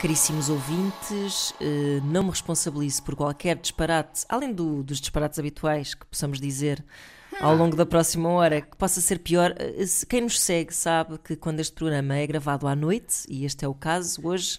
Caríssimos ouvintes, eh, não me responsabilizo por qualquer disparate, além do- dos disparates habituais que possamos dizer ao longo da próxima hora, que possa ser pior. Eh, Quem nos segue sabe que quando este programa é gravado à noite, e este é o caso, hoje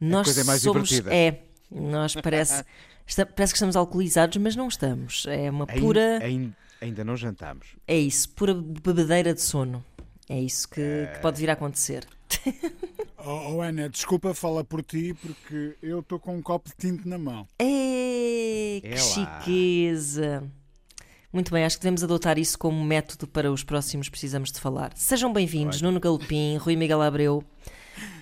nós é mais somos. divertida. É, nós parece, esta- parece que estamos alcoolizados, mas não estamos. É uma pura. ain- ainda não jantamos. É isso, pura bebedeira de sono. É isso que, que pode vir a acontecer. Oh, oh, Ana, desculpa, fala por ti, porque eu estou com um copo de tinto na mão. Ei, que É chiqueza! Muito bem, acho que devemos adotar isso como método para os próximos Precisamos de Falar. Sejam bem-vindos, Nuno Galopim, Rui Miguel Abreu.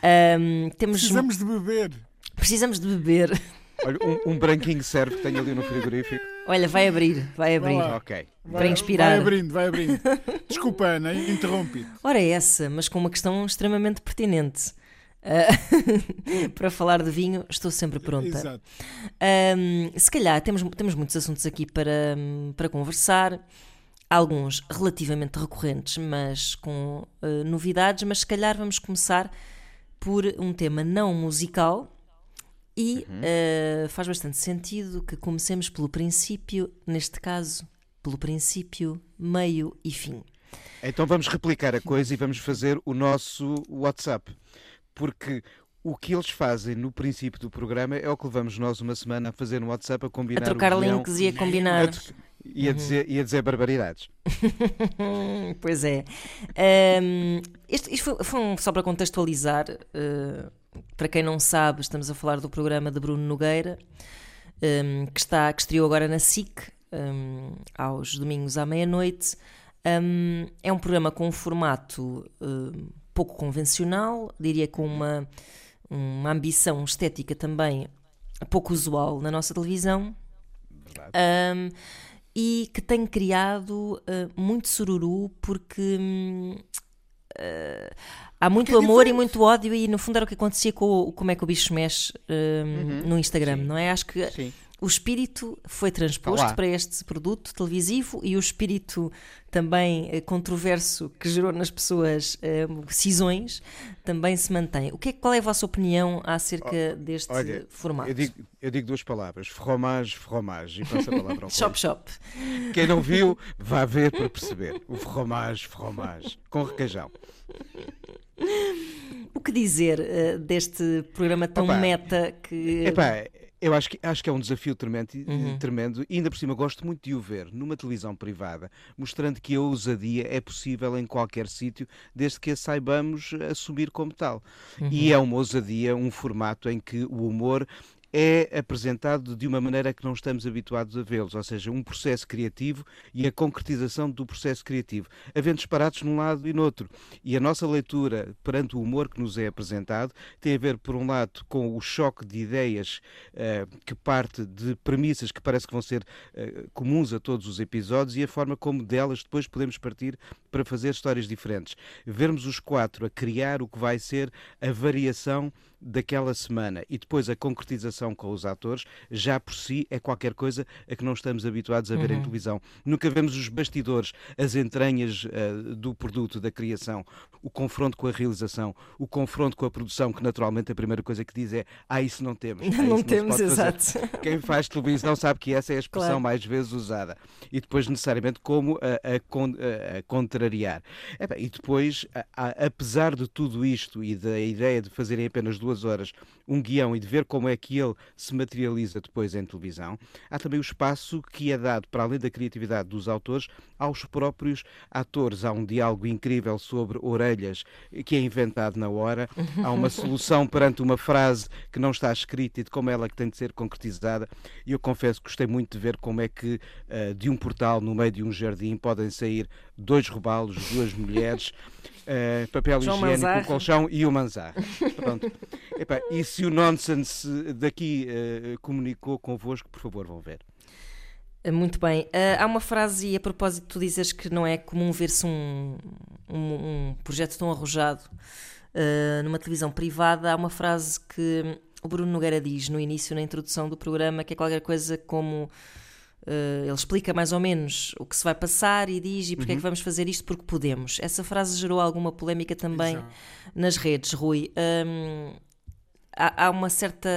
Ahm, temos, Precisamos de beber. precisamos de beber. Olha, um, um branquinho serve que tenho ali no frigorífico. Olha, vai abrir, vai abrir. lá. Ok. Para inspirar. Vai abrindo, vai abrindo. Desculpa, Ana, interrompi. Ora, é essa, mas com uma questão extremamente pertinente. Ah, para falar de vinho, estou sempre pronta. Exato. Se calhar temos, temos muitos assuntos aqui para, para conversar, alguns relativamente recorrentes, mas com eh, novidades. Mas se calhar vamos começar por um tema não musical e eh, faz bastante sentido que comecemos pelo princípio, neste caso, pelo princípio, meio e fim. Então vamos replicar a coisa e vamos fazer o nosso WhatsApp. Porque o que eles fazem no princípio do programa é o que levamos nós uma semana a fazer no WhatsApp a combinar A trocar links e a combinar. e a dizer, e a dizer barbaridades. Pois é. Ahm, este, isto foi, foi um- só para contextualizar. uh, para quem não sabe, estamos a falar do programa de Bruno Nogueira, um, que, está, que estreou agora na SIC, um, aos domingos à meia-noite. Um, é um programa com um formato pouco convencional, diria com uma, uma ambição estética também pouco usual na nossa televisão. E que tem criado uh, muito sururu porque uh, há muito Porque é amor e muito ódio e no fundo era o que acontecia com o Como é que o bicho mexe hum, no Instagram, não é? Acho que Sim. o espírito foi transposto para este produto televisivo e o espírito também eh, controverso que gerou nas pessoas eh, cisões também se mantém. O que é, qual é a vossa opinião acerca deste Olha, formato? eu digo, eu digo duas palavras: fromage, fromage. E passo a palavra ao Shop Shop. Quem não viu, vá ver para perceber. O fromage, fromage. Com requeijão. O que dizer eh, deste programa tão Opa, meta que. Epá, eu acho que, acho que é um desafio tremendo, Uhum. tremendo e ainda por cima gosto muito de o ver numa televisão privada, mostrando que a ousadia é possível em qualquer sítio, desde que a saibamos assumir como tal. Uhum. E é uma ousadia, um formato em que o humor é apresentado de uma maneira que não estamos habituados a vê-los, ou seja, um processo criativo e a concretização do processo criativo, havendo disparates num lado e no outro. E a nossa leitura perante o humor que nos é apresentado tem a ver, por um lado, com o choque de ideias eh, que parte de premissas que parece que vão ser eh, comuns a todos os episódios e a forma como delas depois podemos partir para fazer histórias diferentes. Vermos os quatro a criar o que vai ser a variação daquela semana e depois a concretização com os atores, já por si é qualquer coisa a que não estamos habituados a ver em televisão. Nunca vemos os bastidores, as entranhas eh, do produto, da criação, o confronto com a realização, o confronto com a produção, que naturalmente a primeira coisa que diz é ah, isso não temos. ah, Não temos, pode fazer." exato. Quem faz televisão sabe que essa é a expressão Claro. mais vezes usada. E depois, necessariamente, como a, a a- contrariar. E depois, a- apesar de tudo isto e da ideia de fazerem apenas duas horas um guião e de ver como é que ele se materializa depois em televisão, há também o espaço que é dado, para além da criatividade dos autores, aos próprios atores. Há um diálogo incrível sobre orelhas que é inventado na hora. Há uma solução perante uma frase que não está escrita e de como ela que tem de ser concretizada. E eu confesso que gostei muito de ver como é que eh, de um portal no meio de um jardim podem sair dois robalos, duas mulheres, eh, papel João higiênico, Manzarra. um colchão e o manzar. Pronto. Epá, e se o Nonsense daqui uh, comunicou convosco, por favor, vão ver. Eh, muito bem. Uh, há uma frase, e a propósito, tu dizes que não é comum ver-se um, um, um, projeto tão arrojado uh, numa televisão privada. Há uma frase que o Bruno Nogueira diz no início, na introdução do programa, que é qualquer coisa como. Uh, ele explica mais ou menos o que se vai passar e diz e porque uhum. é que uhum. vamos fazer isto porque podemos. Essa frase gerou alguma polémica também Exato. nas redes, Rui. Um, há, há, uma certa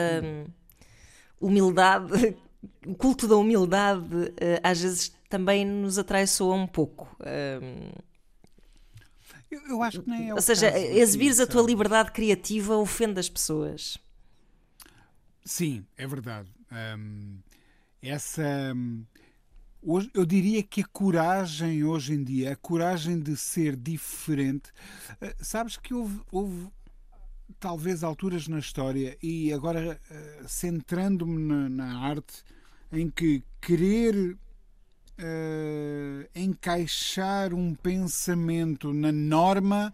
humildade, o culto da humildade uh, às vezes também nos atraiçoa um pouco. Um, eu, eu, acho que nem é Ou seja, exibires a tua liberdade criativa ofende as pessoas. Sim, é verdade. Um, essa. Hoje, eu diria que a coragem hoje em dia, a coragem de ser diferente. Uh, sabes que houve, houve, talvez alturas na história, e agora uh, centrando-me na, na, arte, em que querer uh, encaixar um pensamento na norma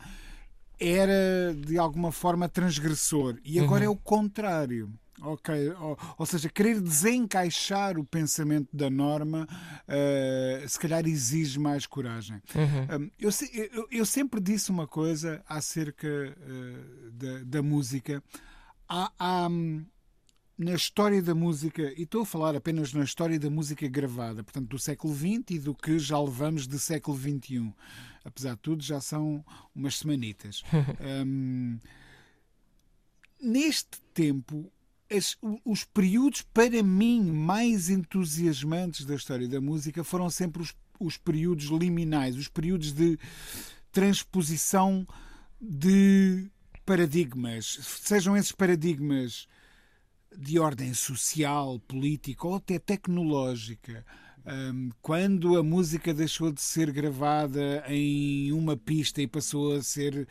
era de alguma forma transgressor, e agora uhum. é o contrário. Ok, ou, ou, seja, querer desencaixar o pensamento da norma uh, se calhar exige mais coragem. Uhum. Um, eu, eu, eu, sempre disse uma coisa acerca uh, da, da, música. Há, há, na história da música, e estou a falar apenas na história da música gravada, portanto do século XX e do que já levamos do século XXI. Apesar de tudo, já são umas semanitas. um, neste tempo, as, os períodos, para mim, mais entusiasmantes da história da música foram sempre os, os períodos liminais, os períodos de transposição de paradigmas, sejam esses paradigmas de ordem social, política ou até tecnológica um, quando a música deixou de ser gravada em uma pista e passou a ser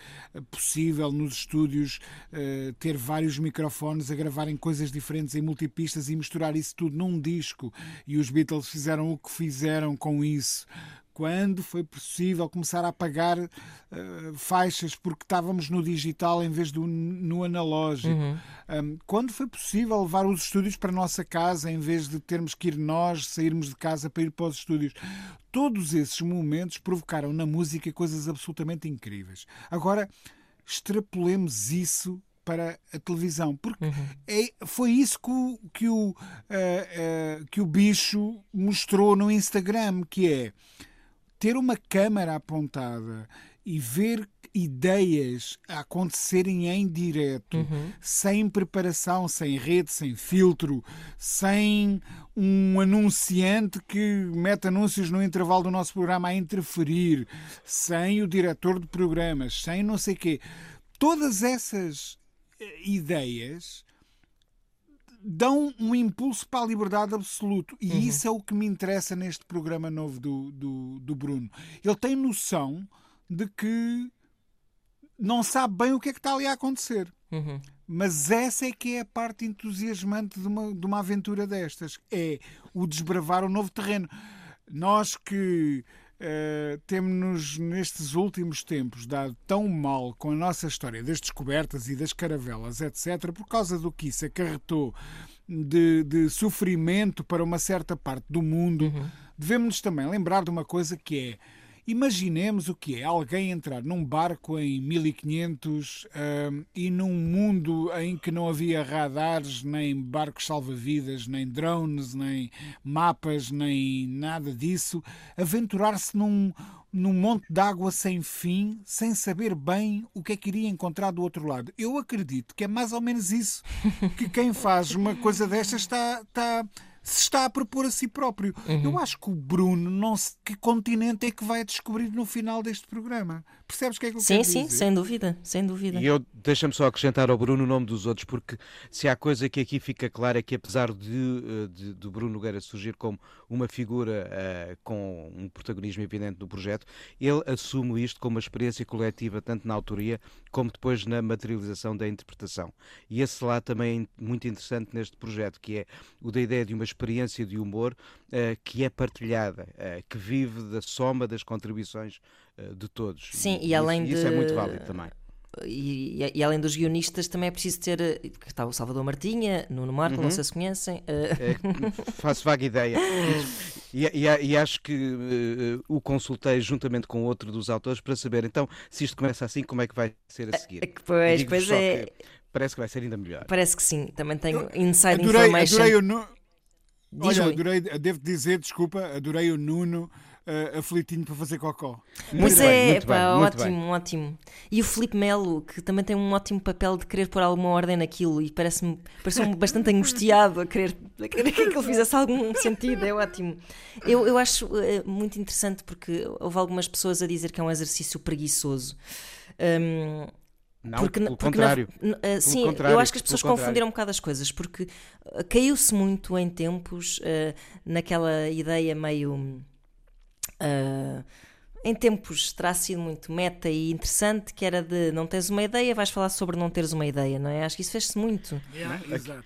possível nos estúdios uh, ter vários microfones a gravarem coisas diferentes em multipistas e misturar isso tudo num disco, e os Beatles fizeram o que fizeram com isso, quando foi possível começar a apagar uh, faixas porque estávamos no digital em vez do no analógico. Uhum. Um, quando foi possível levar os estúdios para a nossa casa em vez de termos que ir nós sairmos de casa para ir para os estúdios. Todos esses momentos provocaram na música coisas absolutamente incríveis. Agora, extrapolemos isso para a televisão, porque uhum. é, foi isso que o, que, o, uh, uh, que o bicho mostrou no Instagram, que é ter uma câmara apontada e ver ideias a acontecerem em direto, uhum. sem preparação, sem rede, sem filtro, sem um anunciante que mete anúncios no intervalo do nosso programa a interferir, sem o diretor de programas, sem não sei quê. Todas essas eh, ideias dão um impulso para a liberdade absoluto. E uhum. isso é o que me interessa neste programa novo do, do, do, Bruno. Ele tem noção de que não sabe bem o que é que está ali a acontecer. Uhum. Mas essa é que é a parte entusiasmante de uma, de uma aventura destas. É o desbravar um novo terreno. Nós que Uh, temos-nos nestes últimos tempos dado tão mal com a nossa história das descobertas e das caravelas, etc., por causa do que isso acarretou de, de sofrimento para uma certa parte do mundo, uhum. devemos-nos também lembrar de uma coisa que é Imaginemos o que é alguém entrar num barco em 1500 uh, e num mundo em que não havia radares, nem barcos salva-vidas, nem drones, nem mapas, nem nada disso, aventurar-se num, num monte de água sem fim, sem saber bem o que é que iria encontrar do outro lado. Eu acredito que é mais ou menos isso que quem faz uma coisa destas está, está se está a propor a si próprio. Uhum. Eu acho que o Bruno não se, que continente é que vai descobrir no final deste programa. Percebes o que é que eu sim, quero sim, dizer? Sim, sem dúvida, sem dúvida. E eu deixa-me só acrescentar ao Bruno o nome dos outros, porque se há coisa que aqui fica clara é que apesar de, eh, de, de Bruno Nogueira surgir como uma figura uh, com um protagonismo evidente no projeto, ele assume isto como uma experiência coletiva, tanto na autoria como depois na materialização da interpretação. E esse lá também é muito interessante neste projeto, que é o da ideia de uma experiência de humor uh, que é partilhada, uh, que vive da soma das contribuições uh, de todos. Sim, e, e além isso, de. Isso é muito válido também. e, e, além dos guionistas, também é preciso ter. Está o Salvador Martinha, Nuno Marco, uhum. não sei se conhecem. É, faço vaga ideia. E, e, e acho que uh, o consultei juntamente com outro dos autores para saber então se isto começa assim, como é que vai ser a seguir. Pois, pois é. Parece que vai ser ainda melhor. Parece que sim. Também tenho inside adorei, information. Adorei o nu... Olha, adorei, devo dizer, desculpa, adorei o Nuno uh, aflitinho para fazer cocó. Pois é, pá, ótimo, ótimo. E o Felipe Melo, que também tem um ótimo papel de querer pôr alguma ordem naquilo e parece-me parece bastante angustiado a querer, a querer que aquilo fizesse algum sentido, é ótimo. Eu, eu acho uh, muito interessante porque houve algumas pessoas a dizer que é um exercício preguiçoso. Um, não, porque, pelo porque contrário. Na, uh, sim, contrário, eu acho que as pessoas confundiram um bocado as coisas, porque uh, caiu-se muito em tempos uh, naquela ideia meio Uh, em tempos terá sido muito meta e interessante, que era de não tens uma ideia, vais falar sobre não teres uma ideia, não é? Acho que isso fez-se muito. Yeah,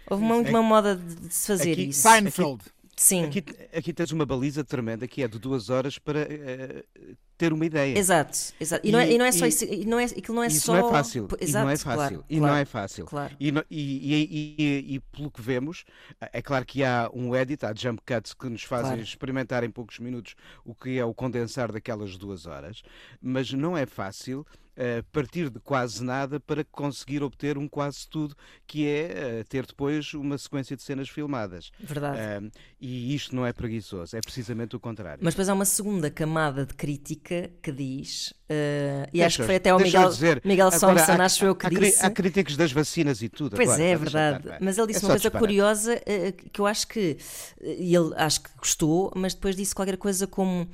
Houve muito uma moda de, se fazer aqui, isso. Seinfeld. Aqui, Sim. Aqui, aqui tens uma baliza tremenda que é de duas horas para uh, ter uma ideia. Exato, exato. E, e, não, é, e não é só e, isso, e não é, aquilo não é isso só. Não é fácil. Exato, e não é fácil. Claro, e claro, não é fácil. Claro. E, pelo que vemos, é claro que há um edit, há jump cuts que nos fazem claro. experimentar em poucos minutos o que é o condensar daquelas duas horas, mas não é fácil uh, partir de quase nada para conseguir obter um quase tudo, que é uh, ter depois uma sequência de cenas filmadas. Verdade. E isto não é preguiçoso, é precisamente o contrário. Mas depois há uma segunda camada de crítica que diz, uh, e acho que foi até o Miguel, dizer, Miguel Sonson, acho eu que há, disse. Há críticos das vacinas e tudo. Pois agora, é, é verdade. Mas ele disse é uma coisa curiosa que eu acho que, ele acho que gostou, mas depois disse qualquer coisa como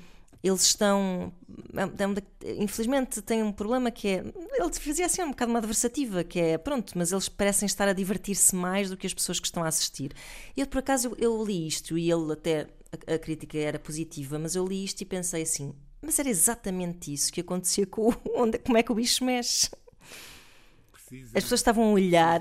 eles estão. É, é infelizmente tem um problema que é. Ele fazia assim um bocado uma adversativa, que é pronto, mas eles parecem estar a divertir-se mais do que as pessoas que estão a assistir. Eu, por acaso, eu, eu li isto e ele até. A, a, crítica era positiva, mas eu li isto e pensei assim. Mas era exatamente isso que acontecia com onde, como é que o bicho mexe. As pessoas estavam a olhar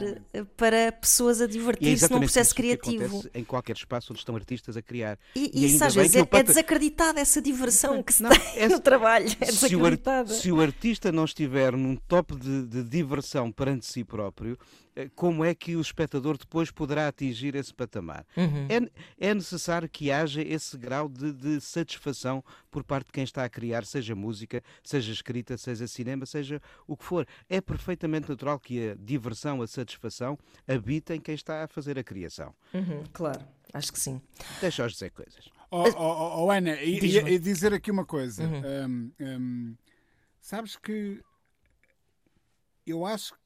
para pessoas a divertir-se é num processo criativo. em qualquer espaço onde estão artistas a criar. E, e isso às vezes é, é desacreditada essa diversão que se não, tem é, no trabalho. É se, o, se o artista não estiver num top de, de diversão perante si próprio, eh, como é que o espectador depois poderá atingir esse patamar. Uhum. É, é, necessário que haja esse grau de, de, satisfação por parte de quem está a criar, seja música, seja escrita, seja cinema, seja o que for. É perfeitamente natural que a diversão, a satisfação habitem quem está a fazer a criação. Uhum, claro, acho que sim. Deixa-os dizer coisas. Oh, oh, oh Ana, e, e, dizer aqui uma coisa. Uhum. Um, um, sabes que eu acho que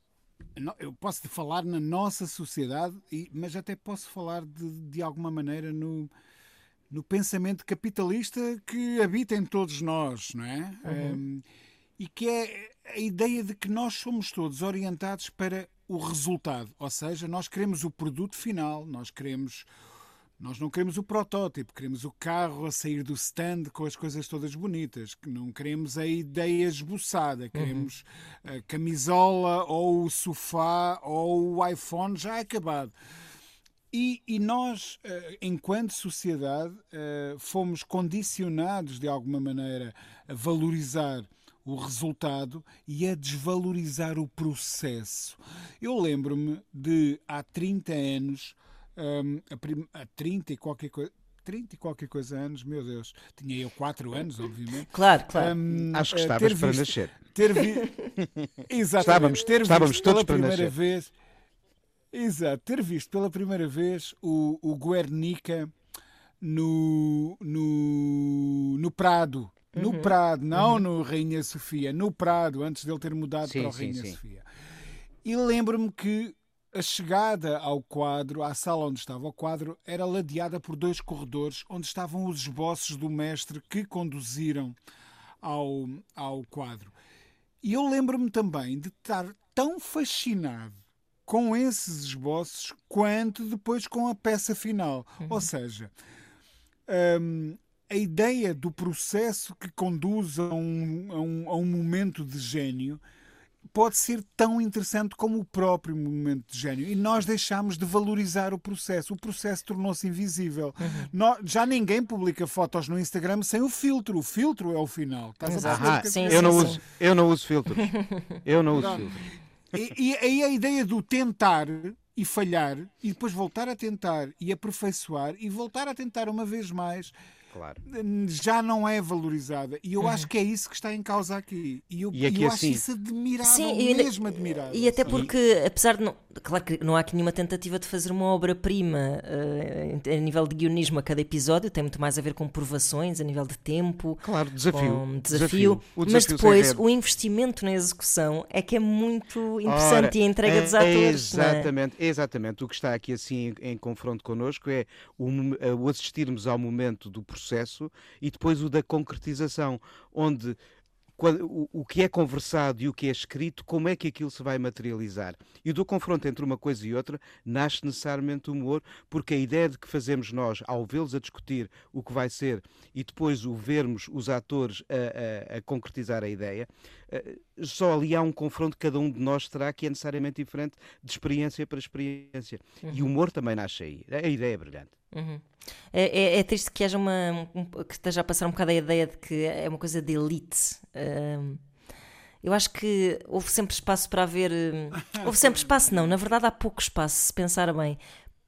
eu posso falar na nossa sociedade, mas até posso falar de, de alguma maneira no, no pensamento capitalista que habita em todos nós, não é? Uhum. Um, e que é a ideia de que nós somos todos orientados para o resultado, ou seja, nós queremos o produto final, nós queremos nós não queremos o protótipo, queremos o carro a sair do stand com as coisas todas bonitas, que não queremos a ideia esboçada, uhum. queremos uhum. a camisola ou o sofá ou o iPhone já acabado. E, e nós, eh, enquanto sociedade, eh, fomos condicionados de alguma maneira a valorizar o resultado e a desvalorizar o processo. Eu lembro-me de há 30 anos um, a, a 30 e qualquer coisa. 30 e qualquer coisa anos, meu Deus, tinha eu 4 anos, obviamente. Claro, claro. Um, Acho que estavas para nascer. Ter vi... Exatamente. Estávamos, ter estávamos visto todos pela para primeira nascer. vez. Exato, ter visto pela primeira vez o, o Guernica no, no, no Prado. No uhum. Prado, não uhum. no Rainha Sofia, no Prado, antes dele ter mudado sim, para o Rainha sim. Sofia. E lembro-me que a chegada ao quadro, à sala onde estava o quadro, era ladeada por dois corredores onde estavam os esboços do mestre que conduziram ao, ao quadro. E eu lembro-me também de estar tão fascinado com esses esboços quanto depois com a peça final. Uhum. Ou seja, um, a ideia do processo que conduz a um, a um, a um momento de gênio pode ser tão interessante como o próprio momento de gênio. E nós deixámos de valorizar o processo. O processo tornou-se invisível. Uhum. Nós, já ninguém publica fotos no Instagram sem o filtro. O filtro é o final. Estás a Ah, sim, eu, sim, não sim. uso, eu não uso filtros. Eu não uso Não. filtros. E, e aí a ideia do tentar e falhar e depois voltar a tentar e aperfeiçoar e voltar a tentar uma vez mais Claro. já não é valorizada. E eu acho que é isso que está em causa aqui. E eu, E aqui eu acho assim- isso admirável, Sim, e mesmo admirável. E até porque, apesar de não. Claro que não há aqui nenhuma tentativa de fazer uma obra-prima eh, a nível de guionismo a cada episódio, tem muito mais a ver com provações, a nível de tempo, Claro, desafio. com desafio. O Mas desafio depois, o investimento na execução é que é muito Ora, interessante e a entrega é- dos é atores. é? exatamente, exatamente. O que está aqui assim em, em confronto connosco é o, eh, o assistirmos ao momento do processo e depois o da concretização, onde quando- o, o que é conversado e o que é escrito, como é que aquilo se vai materializar. E do confronto entre uma coisa e outra nasce necessariamente o humor, porque a ideia de que fazemos nós, ao vê-los a discutir o que vai ser e depois o vermos os atores a, a- a concretizar a ideia, eh, só ali há um confronto que cada um de nós terá que é necessariamente diferente de experiência para experiência. E o humor também nasce aí. A ideia é brilhante. Uhum. É, é- é triste que haja uma. um- que esteja a passar um bocado a ideia de que é uma coisa de elite. Ahm, eu acho que houve sempre espaço para haver. hum, Houve sempre espaço, não. Na verdade, há pouco espaço, se pensar bem,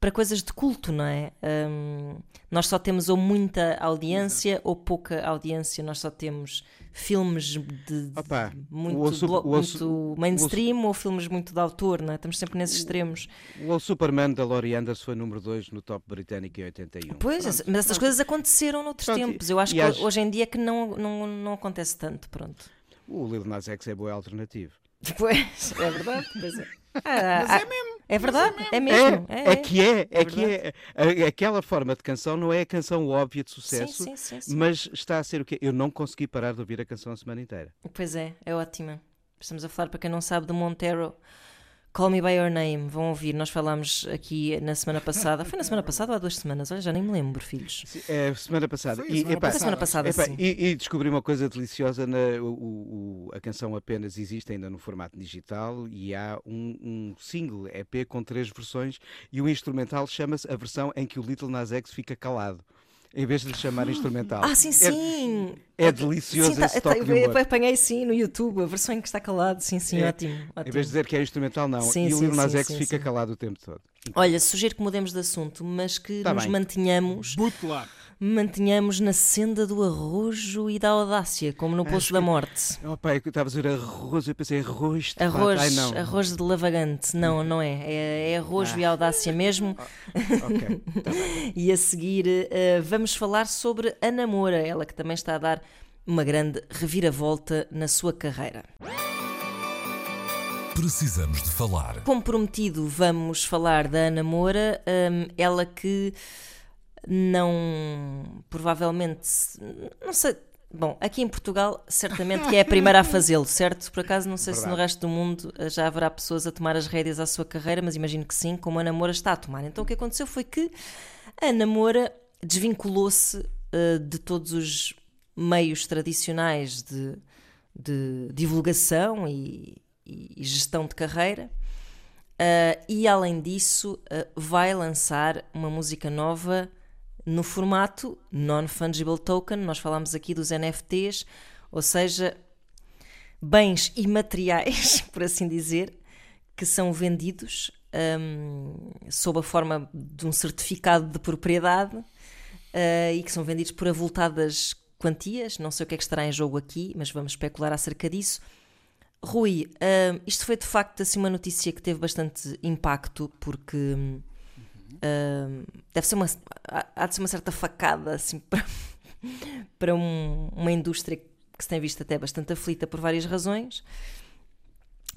para coisas de culto, não é? Ahm, nós só temos ou muita audiência ou pouca audiência. Nós só temos filmes de, Opa, muito, o blo- o muito mainstream ou filmes muito de autor, não é? Estamos sempre nesses extremos. O Superman da Laurie Anderson foi número 2 no top britânico em 81. Pois, Pronto. mas essas coisas aconteceram noutros Pronto, tempos. Eu acho que acho- hoje em dia é que não, não, não acontece tanto, pronto. O Lil Nas X é boa alternativa. Pois, é verdade. Pois é. Ah, Mas ah, é mesmo. é verdade, é É, mesmo. é, que é, é, É que é. Aquela forma de canção não é a canção óbvia de Sim, sucesso, sim, sim, sim. mas está a ser o quê? Eu não consegui parar de ouvir a canção a semana inteira. Pois é, é ótima. Estamos a falar, para quem não sabe, do Montero. Call Me By Your Name, vão ouvir. Nós falámos aqui na semana passada. Foi na semana passada ou há duas semanas? Olha, já nem me lembro, filhos. É, semana passada. Foi E, semana epá, Foi a semana passada, epá, sim. e, e descobri uma coisa deliciosa: na, o- o- a canção apenas existe ainda no formato digital e há um, um single EP com três versões e o instrumental chama-se a versão em que o Little Nas X fica calado. Em vez de lhe chamar instrumental. Ah, sim, É- sim! É, delicioso Sim, tá- esse tá- toque eu humor. apanhei sim no YouTube, a versão em que está calado. Sim, sim, É, ótimo. Em ótimo. vez de dizer que é instrumental, não. Sim, e o Lil Nas X fica sim. calado o tempo todo. Olha, sugiro que mudemos de assunto, mas que Tá nos bem. mantenhamos, Butlar. Mantenhamos na senda do arrojo e da audácia, como no Poço da Morte. Oh, pai, eu estava a dizer arroz, eu pensei arroz de pato. Arroz, Ai, não. arroz de lavagante. Não, não é. É, é arrojo e audácia mesmo. Ok. E a seguir eh, vamos falar sobre a Namora, ela que também está a dar uma grande reviravolta na sua carreira. Precisamos de falar. Como prometido, vamos falar da Ana Moura, hum, ela que não. provavelmente. não sei. Bom, aqui em Portugal, certamente que é a primeira a fazê-lo, certo? Por acaso, não sei se no Verdade. resto do mundo eh, já haverá pessoas a tomar as rédeas à sua carreira, mas imagino que sim, como a Ana Moura está a tomar. Então o que aconteceu foi que a Ana Moura desvinculou-se eh, de todos os meios tradicionais de, de divulgação e, e gestão de carreira. Uh, e além disso, uh, vai lançar uma música nova no formato Non-Fungible Token. Nós falámos aqui dos NFTs, ou seja, bens imateriais, por assim dizer, que são vendidos um, sob a forma de um certificado de propriedade uh, e que são vendidos por avultadas quantias. Não sei o que é que estará em jogo aqui, mas vamos especular acerca disso. Rui, hum, isto foi de facto assim, uma notícia que teve bastante impacto, porque hum, hum, deve ser uma, há de ser uma certa facada assim, para, para um- uma indústria que se tem visto até bastante aflita por várias razões,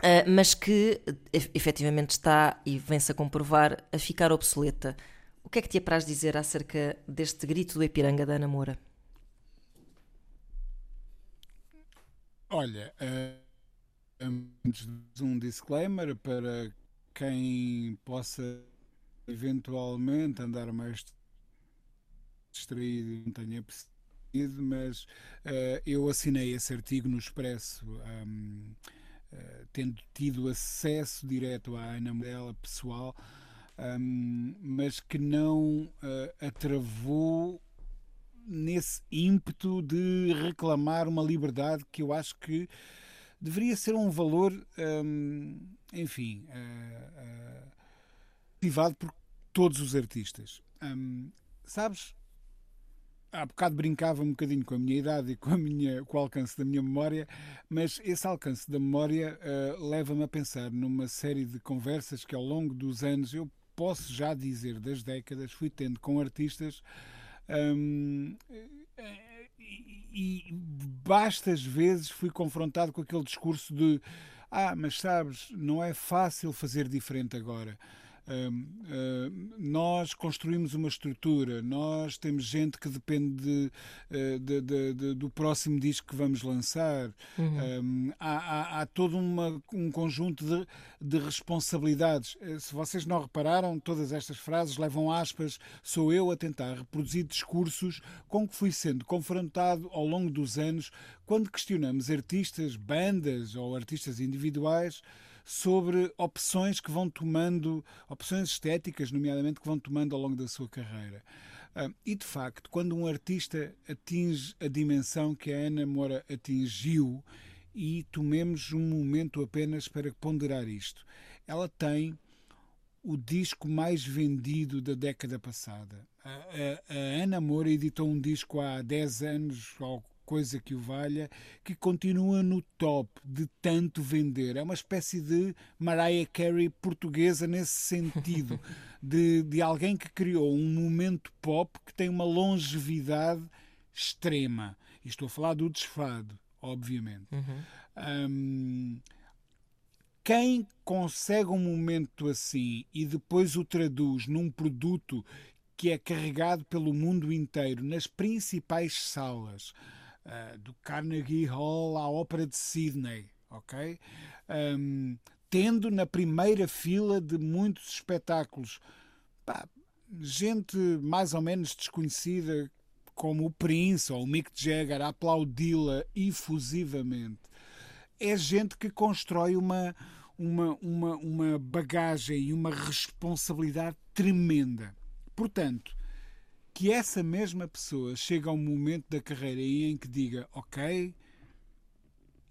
ah, mas que efetivamente está, e vem-se a comprovar, a ficar obsoleta. O que é que te apraz dizer acerca deste grito do Epiranga da Ana Moura? Olha, eh, antes de um disclaimer para quem possa eventualmente andar mais distraído não tenha percebido, mas eh, eu assinei esse artigo no Expresso hum, uh, tendo tido acesso direto à Ana dela pessoal, um, mas que não uh, atravou nesse ímpeto de reclamar uma liberdade que eu acho que deveria ser um valor, um, enfim, uh, ativado por todos os artistas. Um, sabes, há bocado brincava um bocadinho com a minha idade e com, a minha, com o alcance da minha memória, mas esse alcance da memória uh, leva-me a pensar numa série de conversas que ao longo dos anos, eu posso já dizer das décadas, fui tendo com artistas. Um, e, e bastas vezes fui confrontado com aquele discurso de ah, mas sabes, não é fácil fazer diferente agora nós construímos uma estrutura, nós temos gente que depende de, de, de, do próximo disco que vamos lançar. Uhum. há, há, há, todo uma, um conjunto de, de responsabilidades. Eh, se vocês não repararam, todas estas frases levam aspas. Sou eu a tentar reproduzir discursos com que fui sendo confrontado ao longo dos anos quando questionamos artistas, bandas ou artistas individuais sobre opções que vão tomando, opções estéticas, nomeadamente, que vão tomando ao longo da sua carreira. Uh, e de facto, quando um artista atinge a dimensão que a Ana Moura atingiu, e tomemos um momento apenas para ponderar isto, ela tem o disco mais vendido da década passada. A, a, a Ana Moura editou um disco há 10 anos, ou coisa que o valha, que continua no top de tanto vender. É uma espécie de Mariah Carey portuguesa nesse sentido, de, de alguém que criou um momento pop que tem uma longevidade extrema. E estou a falar do desfado, obviamente. Uhum. Um, quem consegue um momento assim e depois o traduz num produto que é carregado pelo mundo inteiro, nas principais salas, uh, do Carnegie Hall à Ópera de Sydney, ok? Um, tendo na primeira fila de muitos espetáculos pá, gente mais ou menos desconhecida como o Prince ou o Mick Jagger aplaudi-la efusivamente. É gente que constrói uma, uma, uma, uma bagagem e uma responsabilidade tremenda. Portanto, que essa mesma pessoa chega a um momento da carreira em que diga: Ok,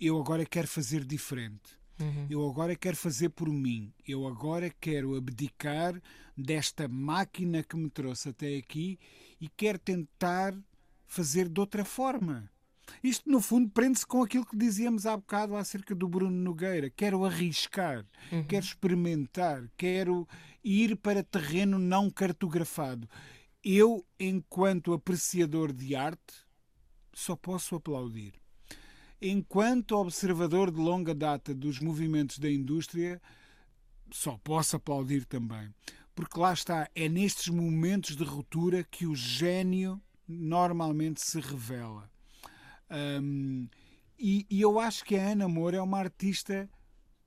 eu agora quero fazer diferente. Uhum. Eu agora quero fazer por mim. Eu agora quero abdicar desta máquina que me trouxe até aqui e quero tentar fazer de outra forma. Isto, no fundo, prende-se com aquilo que dizíamos há bocado acerca do Bruno Nogueira. Quero arriscar, uhum. quero experimentar, quero ir para terreno não cartografado eu, enquanto apreciador de arte, só posso aplaudir. Enquanto observador de longa data dos movimentos da indústria, só posso aplaudir também. Porque lá está, é nestes momentos de ruptura que o gênio normalmente se revela. Um, e, e, eu acho que a Ana Moura é uma artista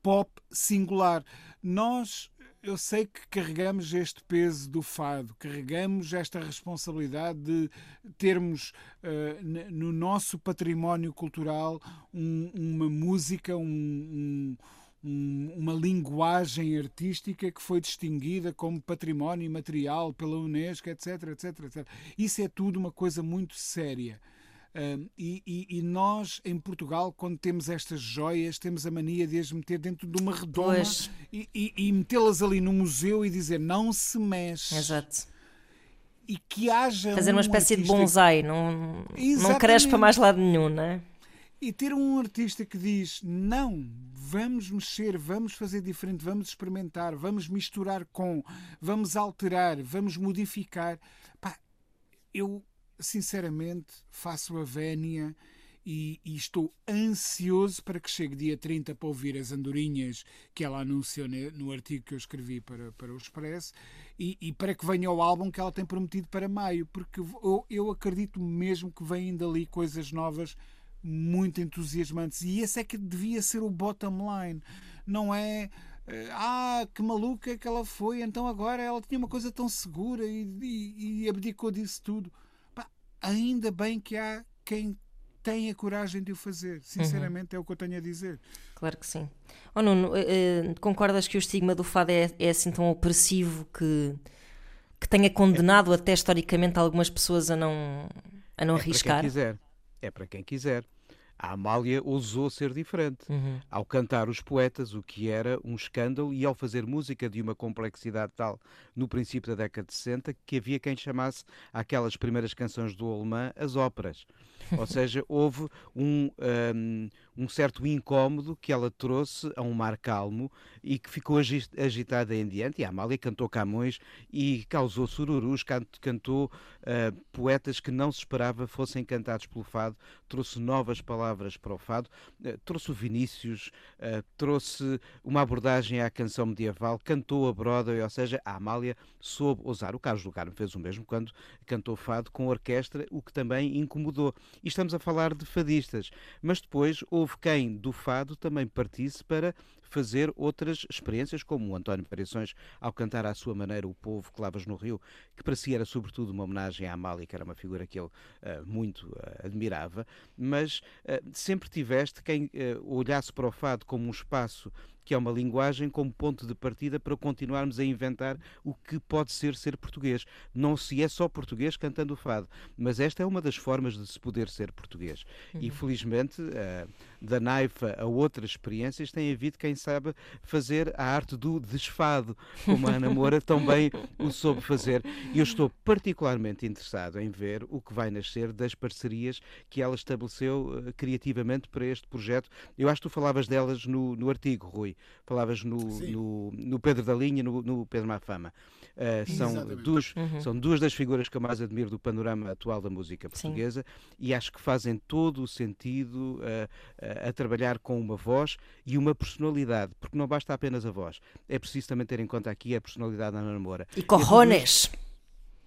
pop singular. Nós eu sei que carregamos este peso do fado, carregamos esta responsabilidade de termos uh, no nosso património cultural um, uma música, um, um, uma linguagem artística que foi distinguida como património imaterial pela Unesco, etc, etc, etc. Isso é tudo uma coisa muito séria. Uh, e, e, e, nós, em Portugal, quando temos estas joias, temos a mania de as meter dentro de uma redoma e, e metê-las ali no museu e dizer não se mexe. Exato. E que haja. Fazer um uma espécie de bonsai, não, não cresce para mais lado nenhum, não é? E ter um artista que diz: não, vamos mexer, vamos fazer diferente, vamos experimentar, vamos misturar com, vamos alterar, vamos modificar. Pá, eu sinceramente, faço a vénia e, e, estou ansioso para que chegue dia 30 para ouvir as andorinhas que ela anunciou no artigo que eu escrevi para, para o Expresso e, e para que venha o álbum que ela tem prometido para maio, porque eu, eu acredito mesmo que vêm dali coisas novas muito entusiasmantes e esse é que devia ser o bottom line, não é eh, ah, que maluca que ela foi, então agora ela tinha uma coisa tão segura e, e, e abdicou disso tudo ainda bem que há quem tem a coragem de o fazer. Sinceramente, é o que eu tenho a dizer. Claro que sim. Oh, Nuno, eh, eh, concordas que o estigma do fado é, é assim tão opressivo que, que tenha condenado até historicamente algumas pessoas a não, a não é arriscar? para quem quiser. É para quem quiser. A Amália ousou ser diferente. Uhum. Ao cantar os poetas, o que era um escândalo, e ao fazer música de uma complexidade tal no princípio da década de 60 que havia quem chamasse aquelas primeiras canções do alemã as óperas. Ou seja, houve um, um, um, certo incómodo que ela trouxe a um mar calmo e que ficou agitada em diante. E a Amália cantou Camões e causou sururus, cantou uh, poetas que não se esperava fossem cantados pelo fado, trouxe novas palavras para o fado, uh, trouxe o Vinícius, uh, trouxe uma abordagem à canção medieval, cantou a Broadway, ou seja, a Amália soube ousar. O Carlos do Carmo fez o mesmo quando cantou fado com orquestra, o que também incomodou e estamos a falar de fadistas. Mas depois houve quem do fado também partisse para fazer outras experiências, como o António Pareções, ao cantar à sua maneira O Povo que Lavas no Rio, que para si era sobretudo uma homenagem à Amália, que era uma figura que ele uh, muito uh, admirava, mas uh, sempre tiveste quem olhasse para o fado como um espaço que é uma linguagem como ponto de partida para continuarmos a inventar o que pode ser ser português. Não se é só português cantando o fado, mas esta é uma das formas de se poder ser português. Uhum. E felizmente, uh, da Naifa a outras experiências, tem havido quem sabe fazer a arte do desfado, como a Ana Moura também o soube fazer. E eu estou particularmente interessado em ver o que vai nascer das parcerias que ela estabeleceu uh, criativamente para este projeto. Eu acho que tu falavas delas no, no artigo, Rui. Falavas no, no, no, Pedro da Linha, no, no Pedro Mafama. Uh, são, duas, uhum. são duas das figuras que eu mais admiro do panorama atual da música portuguesa Sim. e acho que fazem todo o sentido uh, uh, a trabalhar com uma voz e uma personalidade, porque não basta apenas a voz. É preciso também ter em conta aqui a personalidade da Ana Namora. E corrones!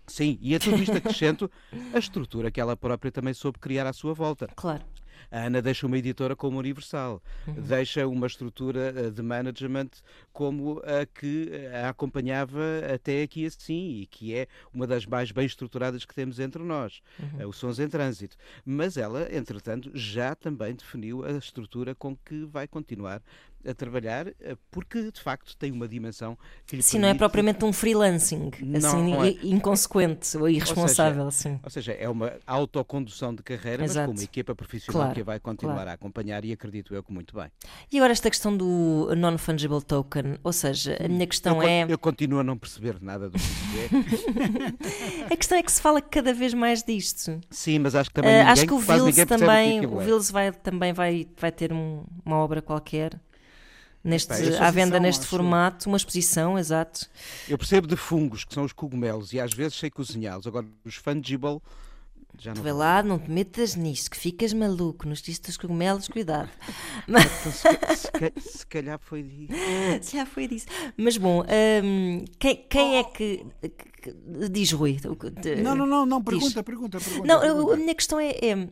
Sim, e a tudo isto acrescento a estrutura que ela própria também soube criar à sua volta. Claro. A Ana deixa uma editora como Universal, uhum. deixa uma estrutura eh, de management como a que a acompanhava até aqui assim e que é uma das mais bem estruturadas que temos entre nós, uhum. Eh, os Sons em Trânsito. Mas ela, entretanto, já também definiu a estrutura com que vai continuar a trabalhar, eh, porque de facto tem uma dimensão que lhe Sim, permite... não é propriamente um freelancing, assim, não é. inconsequente ou irresponsável. Ou seja, assim. ou seja, é uma autocondução de carreira, Exato. mas com uma equipa profissional claro, que a vai continuar claro. a acompanhar e acredito eu que muito bem. E agora esta questão do non-fungible token, ou seja, a minha questão eu, é... Eu continuo a não perceber nada do que é. a questão é que se fala cada vez mais disto. Sim, mas acho que também uh, Acho que o Vils também, o, o Vils vai, também vai, vai ter um, uma obra qualquer neste, Epá, à venda neste acho. formato, uma exposição, exato. Eu percebo de fungos, que são os cogumelos, e às vezes sei cozinhá-los. Agora, os fungible. Já não Vê vou. lá, não te metas nisto, que ficas maluco nos discos dos cogumelos, cuidado. Então, se, se, ca- se calhar foi de... Já foi disso. Mas bom, hum, quem, quem é que, Diz Rui. Não, não, não, não pergunta, pergunta, pergunta. Não, pergunta. a minha questão é, é,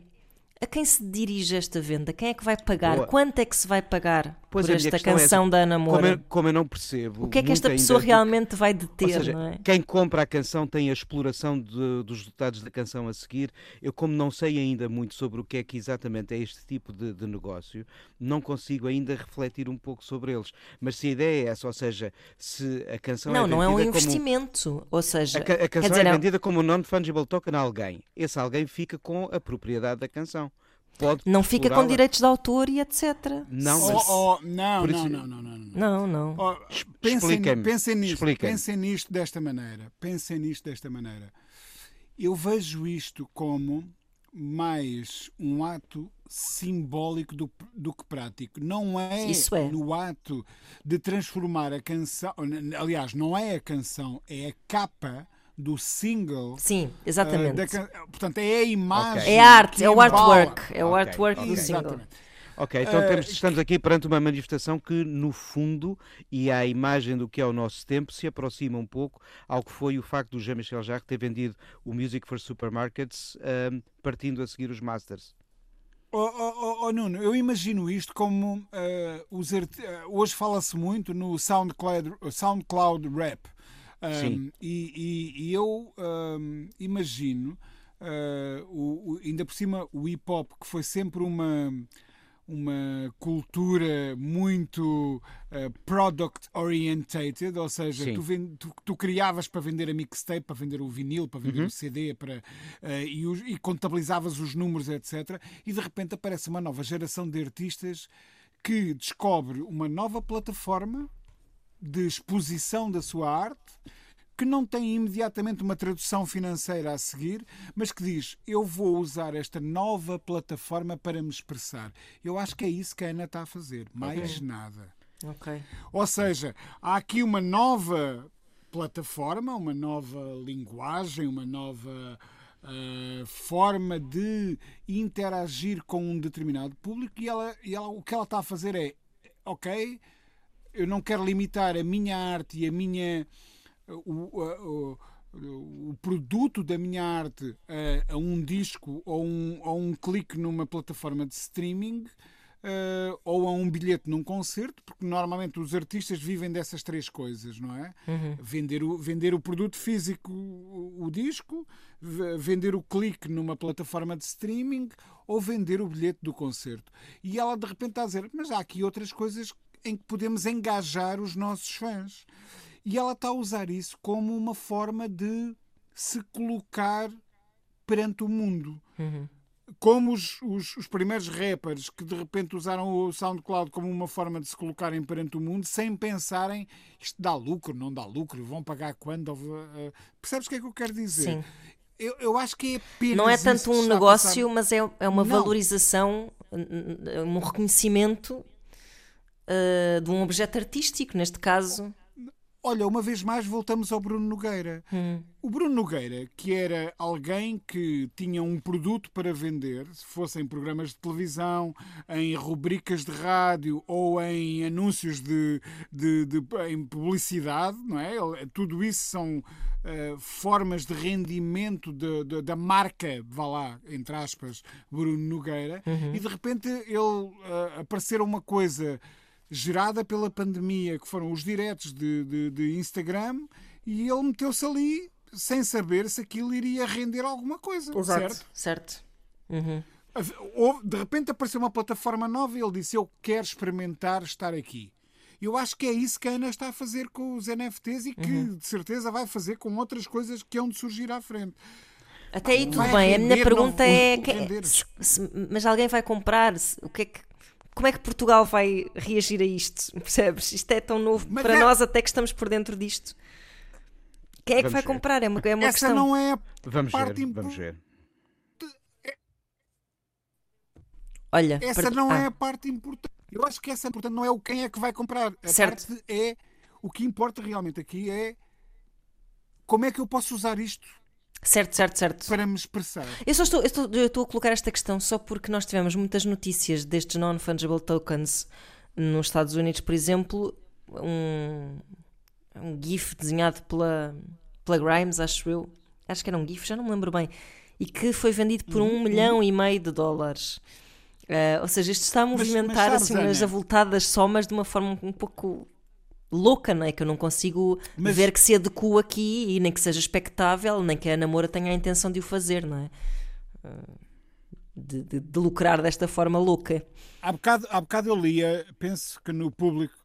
a quem se dirige esta venda? Quem é que vai pagar? Boa. Quanto é que se vai pagar Pois por esta é canção essa. da Ana Como Moura? eu, como eu não percebo. O que é que esta ainda pessoa do- realmente vai deter, seja, não é? quem compra a canção tem a exploração de- dos resultados da canção a seguir. Eu, como não sei ainda muito sobre o que é que exatamente é este tipo de, de negócio, não consigo ainda refletir um pouco sobre eles. Mas se a ideia é essa, ou seja, se a canção Não, é não é um vendida como- investimento. Ou seja, A, a canção dizer, é é- vendida como um non-fungible token a alguém. Esse alguém fica com a propriedade da canção. Pode não fica com direitos de autor e etc. Não, Oh, mas oh, não, Por não, isso- não, não, não, não. Não, não. Oh, pensem, pensem nisto, pensem nisto desta maneira. Pensem nisto desta maneira. Eu vejo isto como mais um ato simbólico do, do que prático. Não é, Isso é. no ato de transformar a canção. Aliás, não é a canção, é a capa do single. Sim, exatamente. da can- Portanto, é a imagem. É a arte, é o artwork. É o artwork do ok. single. Exatamente. Ok, então Eh, temos- estamos aqui perante uma manifestação que, no fundo, e à imagem do que é o nosso tempo, se aproxima um pouco ao que foi o facto do Jean-Michel Jarre ter vendido o Music for Supermarkets, ahm, partindo a seguir os Masters. Oh, oh, oh, oh, Nuno, eu imagino isto como eh, os hoje fala-se muito no SoundCloud, SoundCloud Rap. Um, Sim. e, e- e eu um, imagino uh, o, o, ainda por cima o hip hop, que foi sempre uma uma cultura muito uh, product orientated, ou seja, tu, vend, tu, tu, criavas para vender a mixtape, para vender o vinil, para vender uhum. o CD, para, uh, e, e, contabilizavas os números, etc. E de repente aparece uma nova geração de artistas que descobre uma nova plataforma de exposição da sua arte que não tem imediatamente uma tradução financeira a seguir, mas que diz: Eu vou usar esta nova plataforma para me expressar. Eu acho que é isso que a Ana está a fazer, mais okay. nada. Okay. Ou seja, há aqui uma nova plataforma, uma nova linguagem, uma nova uh, forma de interagir com um determinado público e, ela, e ela, o que ela está a fazer é: ok, eu não quero limitar a minha arte e a minha o, o, o produto da minha arte a, a um disco ou um, ou um clique numa plataforma de streaming uh, ou a um bilhete num concerto, porque normalmente os artistas vivem dessas três coisas, não é? Uhum. Vender, o, vender o produto físico, o, o disco, vender o clique numa plataforma de streaming ou vender o bilhete do concerto. E ela de repente está a dizer: Mas há aqui outras coisas em que podemos engajar os nossos fãs. E ela está a usar isso como uma forma de se colocar perante o mundo. Uhum. Como os, os, os, primeiros rappers que de repente usaram o SoundCloud como uma forma de se colocarem perante o mundo sem pensarem isto dá lucro, não dá lucro, vão pagar quando. Uh, percebes o que é que eu quero dizer? Sim. Eu, eu acho que é apenas. Não é tanto um negócio, mas é, é uma não. valorização, um reconhecimento uh, de um objeto artístico, neste caso. Olha, uma vez mais voltamos ao Bruno Nogueira. Hum. O Bruno Nogueira, que era alguém que tinha um produto para vender, se fosse em programas de televisão, em rubricas de rádio ou em anúncios de, de, de em publicidade, não é? Tudo isso são uh, formas de rendimento de, de, da marca, vá lá, entre aspas, Bruno Nogueira, uhum. e de repente ele uh, aparecer uma coisa gerada pela pandemia, que foram os diretos de, de, de Instagram, e ele meteu-se ali sem saber se aquilo iria render alguma coisa. Exato, certo? certo. Uhum. De repente apareceu uma plataforma nova e ele disse: Eu quero experimentar estar aqui. Eu acho que é isso que a Ana está a fazer com os NFTs e que uhum. de certeza vai fazer com outras coisas que hão de surgir à frente. Até aí tudo bem. a minha pergunta é: que, se, se, mas alguém vai comprar? O que é que como é que Portugal vai reagir a isto? Percebes? Isto é tão novo Mas para é... nós, até que estamos por dentro disto. Quem é que vai ver. comprar? É uma, é uma Essa questão. não é a vamos parte ver, vamos ver. Olha, essa per... não é ah. é a parte importante. Eu acho que essa é importante não é o quem é que vai comprar. A certo. parte é o que importa realmente aqui é como é que eu posso usar isto Certo, certo, certo. Para me expressar. Eu só estou, eu estou, eu estou a colocar esta questão só porque nós tivemos muitas notícias destes non-fungible tokens nos Estados Unidos, por exemplo, um, um GIF desenhado pela, pela Grimes, acho eu. Acho que era um GIF, já não me lembro bem. E que foi vendido por um uhum. milhão e meio de dólares. Uh, ou seja, isto está a movimentar mas, mas sabes, assim, umas avultadas somas de uma forma um pouco louca, não é? Que eu não consigo Mas... ver que se adequa aqui e nem que seja expectável, nem que a namora tenha a intenção de o fazer, não é? De, de, de lucrar desta forma louca. Há bocado, há bocado eu lia, penso que no público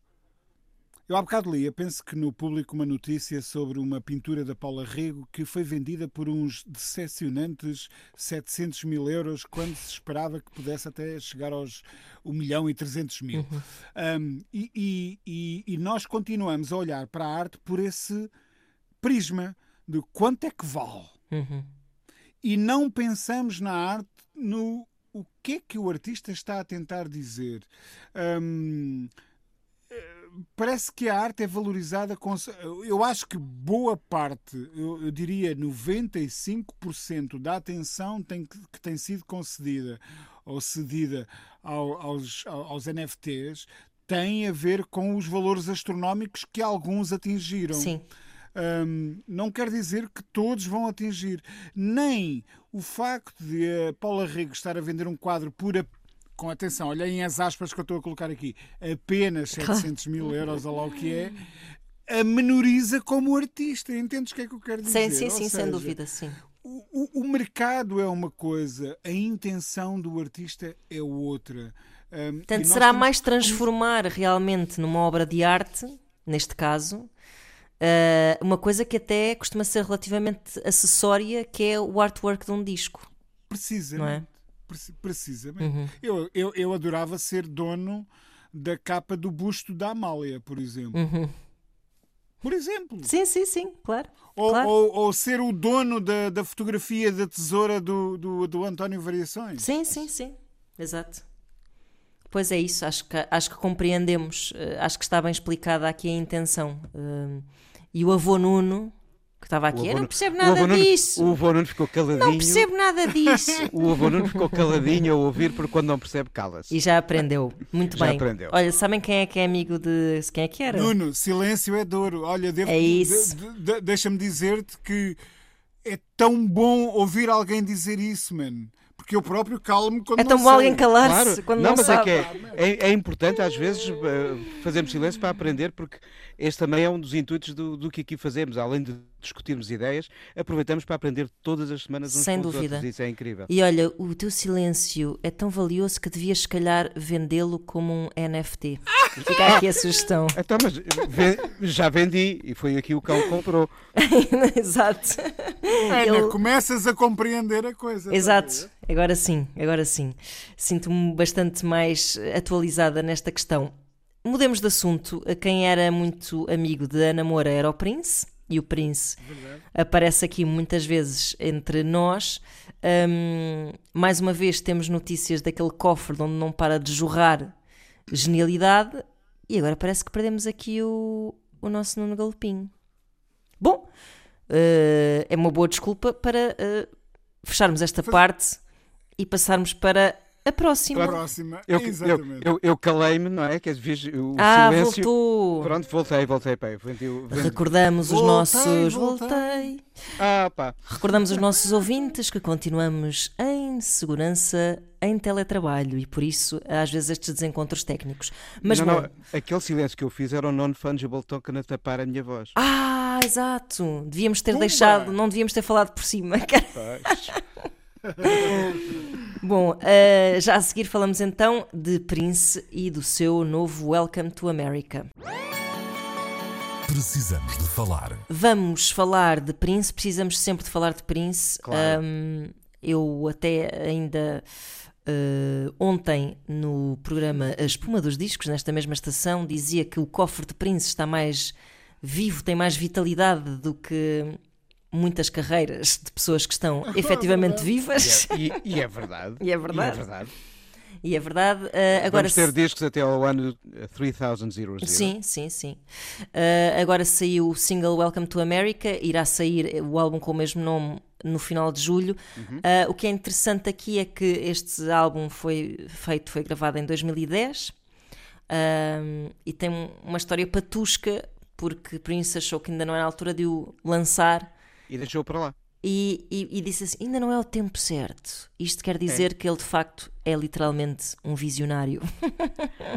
eu há bocado lia, penso que no público uma notícia sobre uma pintura da Paula Rego que foi vendida por uns decepcionantes 700 mil euros quando se esperava que pudesse até chegar aos 1 milhão e 300 mil. Uhum. Um, e, e, e nós continuamos a olhar para a arte por esse prisma de quanto é que vale. Uhum. E não pensamos na arte no o que é que o artista está a tentar dizer. Um, parece que a arte é valorizada com. Eu acho que boa parte, eu, eu diria 95% da atenção tem, que tem sido concedida ou cedida ao, aos, aos NFTs tem a ver com os valores astronómicos que alguns atingiram. Sim. Um, não quer dizer que todos vão atingir. Nem o facto de a Paula Rego estar a vender um quadro por com atenção, olhem as aspas que eu estou a colocar aqui, apenas 700 mil euros, ou lá o que é, a menoriza como artista. Entendes o que é que eu quero dizer? Sim, sim, sim, seja, sem dúvida, sim. o, o, mercado é uma coisa, a intenção do artista é outra. Um, Portanto, será temos... mais transformar realmente numa obra de arte, neste caso, uh, uma coisa que até costuma ser relativamente acessória, que é o artwork de um disco. Precisamente. É? Precisamente. Uhum. Eu, eu, eu adorava ser dono da capa do busto da Amália, por exemplo. Uhum. Por exemplo. Sim, sim, sim, claro. Ou, claro. ou, ou, ser o dono da, da fotografia da tesoura do, do, do António Variações. Sim, sim, sim. Exato. Pois é isso, acho que, acho que compreendemos, eh, acho que está bem explicada aqui a intenção. Uh, e o avô Nuno, que estava aqui, eu não percebo nada Nuno, disso. O avô Nuno ficou caladinho. Não percebo nada disso. o avô Nuno ficou caladinho a ouvir, porque quando não percebe, cala-se. E já aprendeu, muito já bem. Aprendeu. Olha, sabem quem é que é amigo de. Quem é que era? Nuno, silêncio é duro. Olha, devo, é isso. De, de, deixa-me dizer-te que é tão bom ouvir alguém dizer isso, mano porque eu próprio calmo quando É tão bom alguém calar-se claro. quando não, não, mas sabe. é que é, é, é, importante às vezes uh, fazermos silêncio para aprender, porque este também é um dos intuitos do, do, que aqui fazemos, além de discutirmos ideias, aproveitamos para aprender todas as semanas uns Sem com dúvida. Outros, isso é incrível. E olha, o teu silêncio é tão valioso que devias, se calhar, vendê-lo como um NFT. Fica aqui a sugestão. Então, mas já vendi e foi aqui o cão que comprou. Exato. Ana, Ele... começas a compreender a coisa. Exato. Agora sim, agora sim. Sinto-me bastante mais atualizada nesta questão. Mudemos de assunto. Quem era muito amigo de Ana Moura era o Prince. E o Prince Verdade. aparece aqui muitas vezes entre nós. Um, mais uma vez temos notícias daquele cofre onde não para de jorrar genialidade. E agora parece que perdemos aqui o, o nosso Nuno Galopim. Bom, uh, é uma boa desculpa para uh, fecharmos esta parte e passarmos para a próxima. A próxima, eu, exatamente. Eu, eu, eu calei-me, não é? Que às vezes o ah, silêncio... voltou. Pronto, voltei, voltei. Pá, Recordamos os voltei, nossos... Voltei. voltei. Ah, pá. Recordamos os nossos ouvintes que continuamos em segurança, em teletrabalho e por isso às vezes estes desencontros técnicos. Mas não, bom... não, aquele silêncio que eu fiz era o non-fungible token a tapar a minha voz. Ah, exato. Devíamos ter Pumba. deixado, não devíamos ter falado por cima. Bom, uh, já a seguir falamos então de Prince e do seu novo Welcome to America. Precisamos de falar. Vamos falar de Prince, precisamos sempre de falar de Prince. Claro. Um, eu até ainda uh, ontem no programa A Espuma dos Discos, nesta mesma estação, dizia que o cofre de Prince está mais vivo, tem mais vitalidade do que muitas carreiras de pessoas que estão efetivamente vivas. E é, e, e é verdade. E é verdade. E é verdade. E é verdade. Uh, agora Vamos ter se... discos até ao ano 3000. Sim, sim, sim. Uh, agora saiu o single Welcome to America, irá sair o álbum com o mesmo nome no final de julho. Uhum. Uh, o que é interessante aqui é que este álbum foi feito, foi gravado em 2010 e tem uma história patusca porque Prince achou que ainda não era a altura de o lançar e deixou para lá. E, e, e, disse assim: ainda não é o tempo certo. Isto quer dizer é. que ele de facto é literalmente um visionário.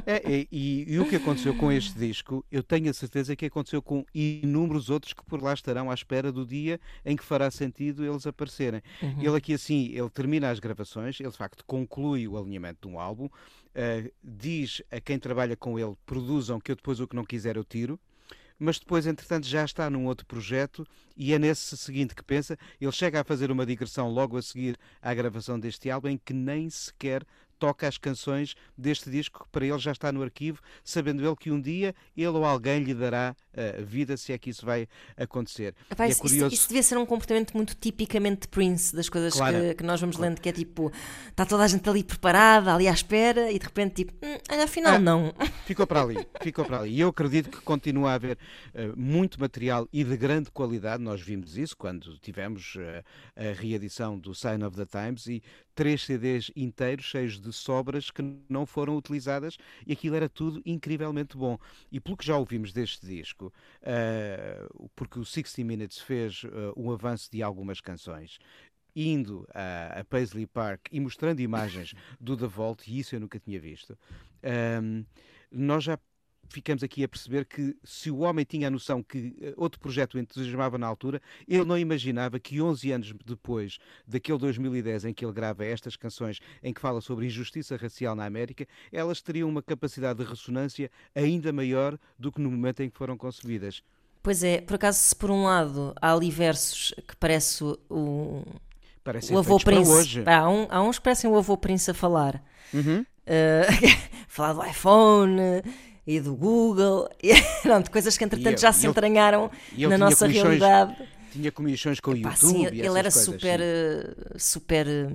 É, é, e, e, o que aconteceu com este disco, eu tenho a certeza que aconteceu com inúmeros outros que por lá estarão à espera do dia em que fará sentido eles aparecerem. Uhum. Ele aqui assim, ele termina as gravações, ele de facto conclui o alinhamento de um álbum, uh, diz a quem trabalha com ele: produzam que eu depois o que não quiser eu tiro mas depois, entretanto, já está num outro projeto e é nesse seguinte que pensa. Ele chega a fazer uma digressão logo a seguir à gravação deste álbum em que nem sequer toca as canções deste disco que para ele já está no arquivo, sabendo ele que um dia ele ou alguém lhe dará uh, vida, se é que isso vai acontecer. Epá, é curioso... isso, isso, devia ser um comportamento muito tipicamente de Prince, das coisas claro. que, que, nós vamos lendo, que é tipo, está toda a gente ali preparada, ali à espera, e de repente tipo, hum, afinal ah, não. Ficou para ali, ficou para ali. E eu acredito que continua a haver uh, muito material e de grande qualidade, nós vimos isso quando tivemos uh, a reedição do Sign of the Times e três CDs inteiros cheios de sobras que não foram utilizadas e aquilo era tudo incrivelmente bom. E pelo que já ouvimos deste disco, uh, porque o 60 Minutes fez uh, um avanço de algumas canções, indo a, a, Paisley Park e mostrando imagens do The Vault, e isso eu nunca tinha visto, um, nós já ficamos aqui a perceber que se o homem tinha a noção que eh, outro projeto entusiasmava na altura, ele não imaginava que 11 anos depois daquele 2010 em que ele grava estas canções em que fala sobre injustiça racial na América, elas teriam uma capacidade de ressonância ainda maior do que no momento em que foram concebidas. Pois é, por acaso, se por um lado há ali versos que parece o, o avô Prince. Há, um, há uns que parecem o avô Prince a falar. Uhum. Uh, falar do iPhone e do Google, e, de coisas que entretanto já se entranharam na nossa realidade. Tinha comissões com o YouTube. Sim, ele era coisas, super, sim. Eh, super, eh,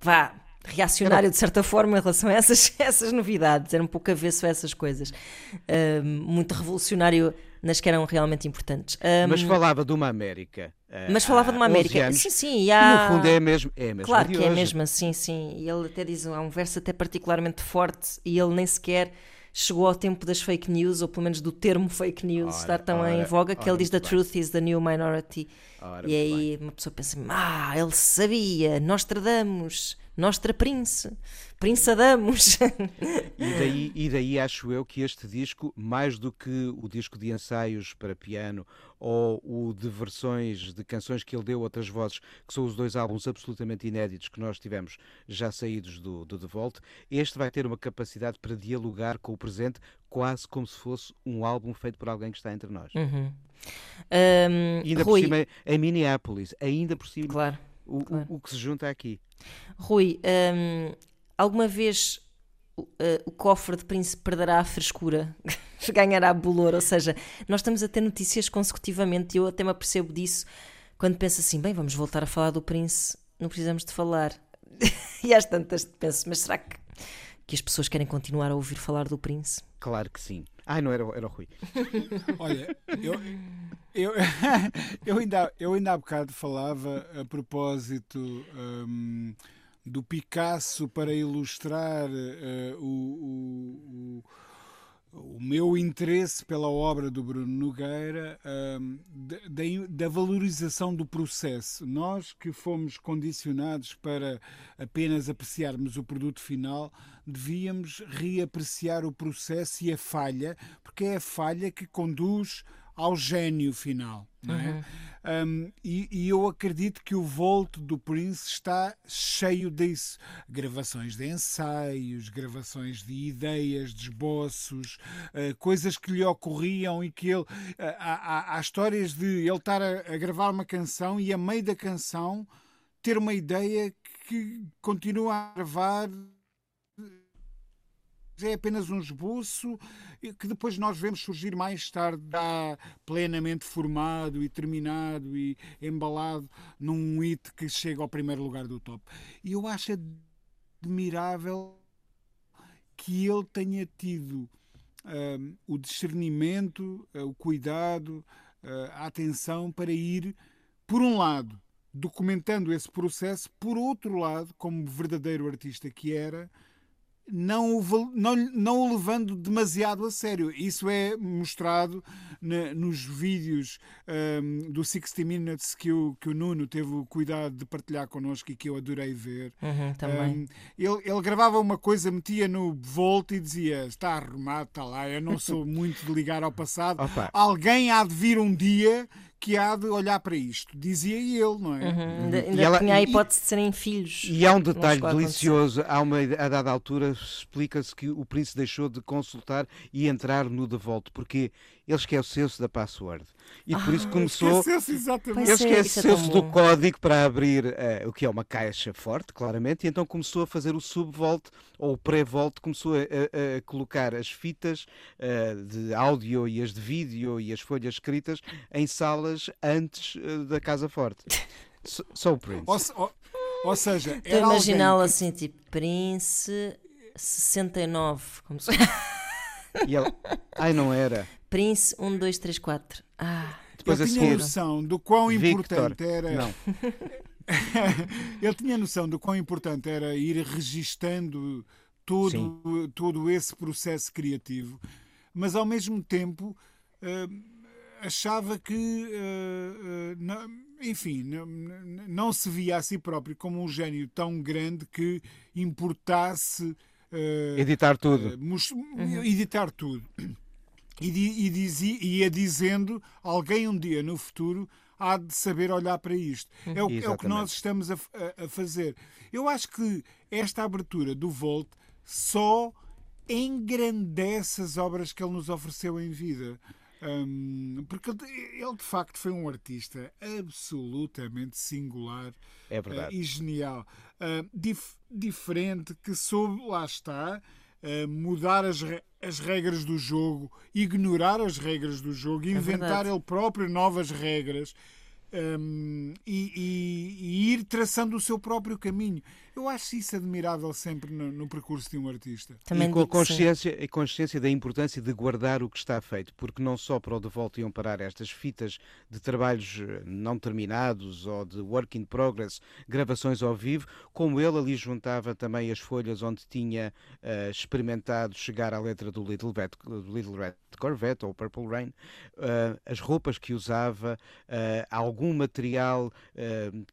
vá, reacionário de certa forma em relação a essas, essas novidades, era um pouco avesso a essas coisas. Uh, muito revolucionário nas que eram realmente importantes. Um, mas falava de uma América. Uh, mas falava de uma América. Anos, sim, sim. E há... no fundo é mesmo. É mesmo claro que é mesmo, sim, sim. E ele até diz, há um verso até particularmente forte e ele nem sequer chegou ao tempo das fake news, ou pelo menos do termo fake news ora, estar tão ora, em voga, que ele diz The truth is the new minority. E aí bem. uma pessoa pensa, ah, ele sabia, nós tradamos Nostra Prince, Prince Adamos. e, daí, e daí acho eu que este disco, mais do que o disco de ensaios para piano ou o de versões de canções que ele deu outras vozes, que são os dois álbuns absolutamente inéditos que nós tivemos já saídos do, do The Vault, este vai ter uma capacidade para dialogar com o presente quase como se fosse um álbum feito por alguém que está entre nós. Uhum. Um, ainda Rui... por cima em Minneapolis, ainda por cima claro, o, claro. o, o que se junta aqui. Rui, um, alguma vez uh, o cofre de príncipe perderá a frescura? Ganhará bolor? Ou seja, nós estamos a ter notícias consecutivamente e eu até me apercebo disso quando penso assim: bem, vamos voltar a falar do príncipe, não precisamos de falar. e às tantas penso, mas será que, que as pessoas querem continuar a ouvir falar do príncipe? Claro que sim. Ai, não era, era o Rui. Olha, eu, eu, eu, ainda, eu ainda há bocado falava a propósito. Um, do Picasso para ilustrar uh, o, o, o, meu interesse pela obra do Bruno Nogueira, uh, da, da, valorização do processo. Nós que fomos condicionados para apenas apreciarmos o produto final, devíamos reapreciar o processo e a falha, porque é a falha que conduz ao gênio final. É? Uhum. Um, e, e, eu acredito que o volto do Prince está cheio disso. Gravações de ensaios, gravações de ideias, de esboços, uh, coisas que lhe ocorriam e que ele. Uh, há, há, há, histórias de ele estar a, a gravar uma canção e a meio da canção ter uma ideia que continua a gravar é apenas um esboço que depois nós vemos surgir mais tarde, já plenamente formado e terminado e embalado num hit que chega ao primeiro lugar do top. E eu acho admirável que ele tenha tido um, o discernimento, uh, o cuidado, uh, a atenção para ir, por um lado, documentando esse processo, por outro lado, como verdadeiro artista que era, não o, não, não o levando demasiado a sério. Isso é mostrado na, nos vídeos um, do 60 Minutes que o, que o Nuno teve o cuidado de partilhar connosco e que eu adorei ver. Uhum, também. Um, ele, ele gravava uma coisa, metia no Volt e dizia: Está arrumado, está lá. Eu não sou muito de ligar ao passado. Opa. Alguém há de vir um dia que há de olhar para isto. Dizia ele, não é? Uhum. Ainda, ainda ela, tinha a hipótese e, de serem filhos. E há um detalhe delicioso. Há uma, a dada altura explica-se que o príncipe deixou de consultar e entrar no de volta, porque ele esqueceu-se da password. E por isso ah, começou. Esqueceu-se exatamente. Ele é, esqueceu-se é do código para abrir uh, o que é uma caixa forte, claramente, e então começou a fazer o subvolt ou o pré-volt, começou a, a, a, colocar as fitas uh, de áudio e as de vídeo e as folhas escritas em salas antes uh, da casa forte. Só o Prince. Ou, ou, ou seja, Estou a imaginá-lo que... assim, tipo Prince 69. Como se... E ela, ai, não era. Prince 1, 2, 3, 4. Ah, Depois eu tinha noção do quão Victor. importante era. Não. ele tinha noção do quão importante era ir registando todo, todo esse processo criativo, mas ao mesmo tempo uh, achava que, uh, uh, não, enfim, não, não, se via a si próprio como um gênio tão grande que importasse editar tudo. Uhum. Editar tudo. E, e dizia, ia dizendo alguém um dia no futuro há de saber olhar para isto. É o, é o que nós estamos a, a, a, fazer. Eu acho que esta abertura do Volt só engrandece as obras que ele nos ofereceu em vida. Um, porque ele de facto foi um artista absolutamente singular é uh, e genial. Uh, dif diferente, que soube, lá está, mudar as, as regras do jogo, ignorar as regras do jogo, é inventar ele próprio novas regras. Um, e, e, e, ir traçando o seu próprio caminho. Eu acho isso admirável sempre no, no percurso de um artista. Também e com a consciência, a consciência da importância de guardar o que está feito, porque não só para o de volta iam parar estas fitas de trabalhos eh, não terminados ou de work in progress, gravações ao vivo, como ele ali juntava também as folhas onde tinha uh, experimentado chegar à letra do Little, Vet, Little Red Corvette ou Purple Rain, uh, as roupas que usava, uh, algum material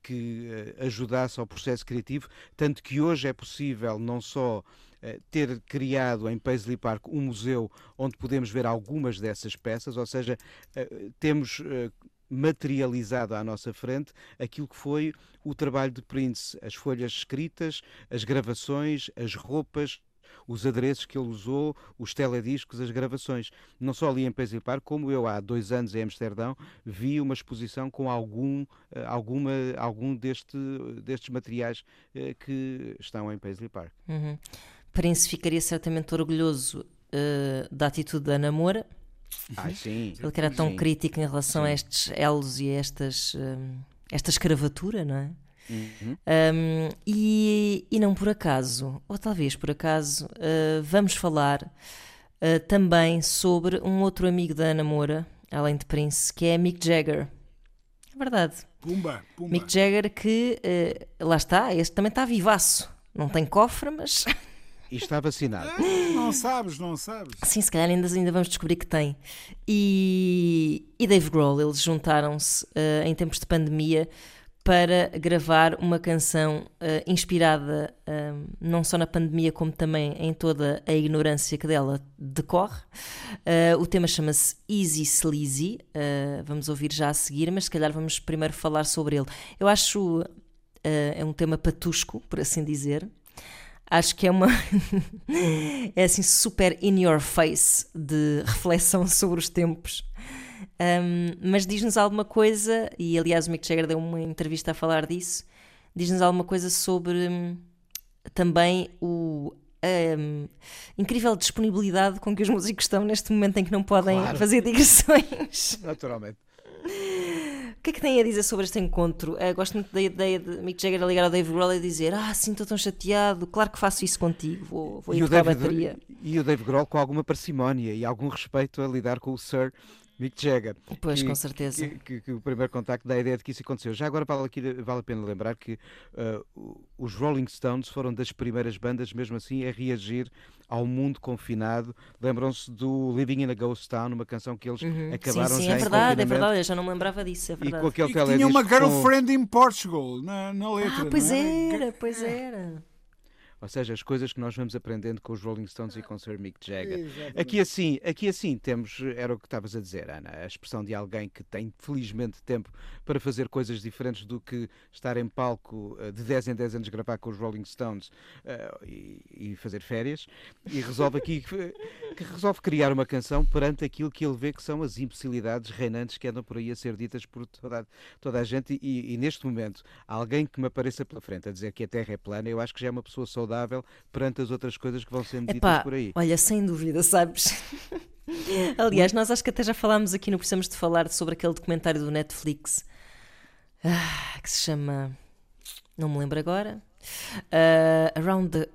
que ajudasse ao processo criativo tanto que hoje é possível não só eh, ter criado em Paisley Park um museu onde podemos ver algumas dessas peças, ou seja, eh, temos eh, materializado à nossa frente aquilo que foi o trabalho de Prince, as folhas escritas, as gravações, as roupas, os adereços que ele usou, os telediscos, as gravações. Não só ali em Paisley Park, como eu há dois anos em Amsterdão vi uma exposição com algum, eh, alguma, algum deste, destes materiais eh, que estão em Paisley Park. Uhum. Prince ficaria certamente orgulhoso uh, da atitude da namora. Ah, sim. Ele que era tão sim. crítico em relação sim. a estes elos e a estas, esta escravatura, não é? Uhum. Um, e, e, não por acaso, ou talvez por acaso, uh, vamos falar uh, também sobre um outro amigo da Ana Moura, além de Prince, que é Mick Jagger. É verdade. Pumba, pumba. Mick Jagger que, uh, lá está, este também está vivaço. Não tem cofre, mas... E está vacinado. não sabes, não sabes. Sim, se calhar ainda, ainda vamos descobrir que tem. E, e Dave Grohl, eles juntaram-se em tempos de pandemia para gravar uma canção uh, inspirada uh, não só na pandemia, como também em toda a ignorância que dela decorre. Uh, o tema chama-se Easy Sleazy, vamos ouvir já a seguir, mas se calhar vamos primeiro falar sobre ele. Eu acho é um tema patusco, por assim dizer. Acho que é uma. é assim super in your face de reflexão sobre os tempos. Um, mas diz-nos alguma coisa, e aliás o Mick Jagger deu uma entrevista a falar disso, diz-nos alguma coisa sobre um, também o um, incrível disponibilidade com que os músicos estão neste momento em que não podem claro. fazer digressões. Naturalmente. O que é que tem a dizer sobre este encontro? Uh, gosto muito da ideia de Mick Jagger ligar ao Dave Grohl e dizer Ah, sim, estou tão chateado, claro que faço isso contigo, vou, vou ir a bateria. E o Dave Grohl com alguma parcimónia e algum respeito a lidar com o Sir Mick Jagger. Pois, que, com certeza. Que, que, que, o primeiro contacto dá a ideia de que isso aconteceu. Já agora vale, aqui, vale a pena lembrar que uh, os Rolling Stones foram das primeiras bandas, mesmo assim, a reagir ao mundo confinado. Lembram-se do Living in a Ghost Town, uma canção que eles uhum. acabaram sim, sim, já é verdade, é verdade, eu já não me lembrava disso, é verdade. E com aquele e tinha uma girlfriend com... in Portugal na, na letra. Ah, pois é? era, pois era. Ou seja, as coisas que nós vamos aprendendo com os Rolling Stones e com o Sir Mick Jagger. Aqui assim, aqui assim temos, era o que estavas a dizer, Ana, a expressão de alguém que tem felizmente tempo para fazer coisas diferentes do que estar em palco eh, de 10 em 10 anos gravar com os Rolling Stones uh, e, e, fazer férias e resolve aqui que resolve criar uma canção perante aquilo que ele vê que são as imbecilidades reinantes que andam por aí a ser ditas por toda, toda a gente e, e neste momento alguém que me apareça pela frente a dizer que a Terra é plana, eu acho que já é uma pessoa saudável saudável perante as outras coisas que vão sendo ditas Epá, por aí. Olha, sem dúvida, sabes? Aliás, nós acho que até já falámos aqui, não precisamos de falar sobre aquele documentário do Netflix ah, que se chama. Não me lembro agora. Uh, Around the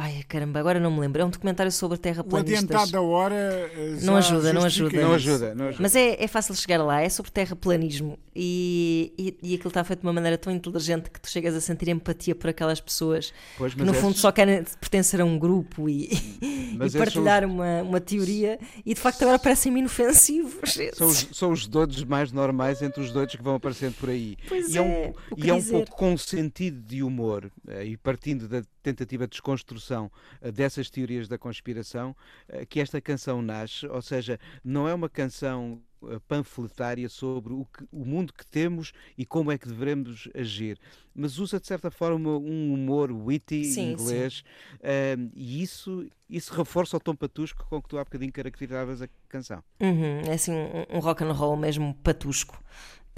Ai, caramba, agora não me lembro. É um documentário sobre terraplanistas. O adiantado da hora eh, não ajuda, não ajuda. Não ajuda, não ajuda. Mas é, é fácil chegar lá, é sobre terraplanismo e, e, e aquilo está feito de uma maneira tão inteligente que tu chegas a sentir empatia por aquelas pessoas pois, que no fundo só querem pertencer a um grupo e, e partilhar os... uma, uma teoria e de facto agora parecem-me inofensivos. São os, são os doidos mais normais entre os doidos que vão aparecendo por aí. Pois e é, é um, e é um pouco com sentido de humor eh, e partindo da tentativa de desconstrução uh, dessas teorias da conspiração uh, que esta canção nasce, ou seja, não é uma canção panfletária sobre o, que, o, mundo que temos e como é que devemos agir. Mas usa, de certa forma, um humor witty sim, inglês sim. e isso, isso reforça o tom patusco com que tu há bocadinho caracterizavas a canção. Uhum, é assim um, um rock and roll mesmo patusco.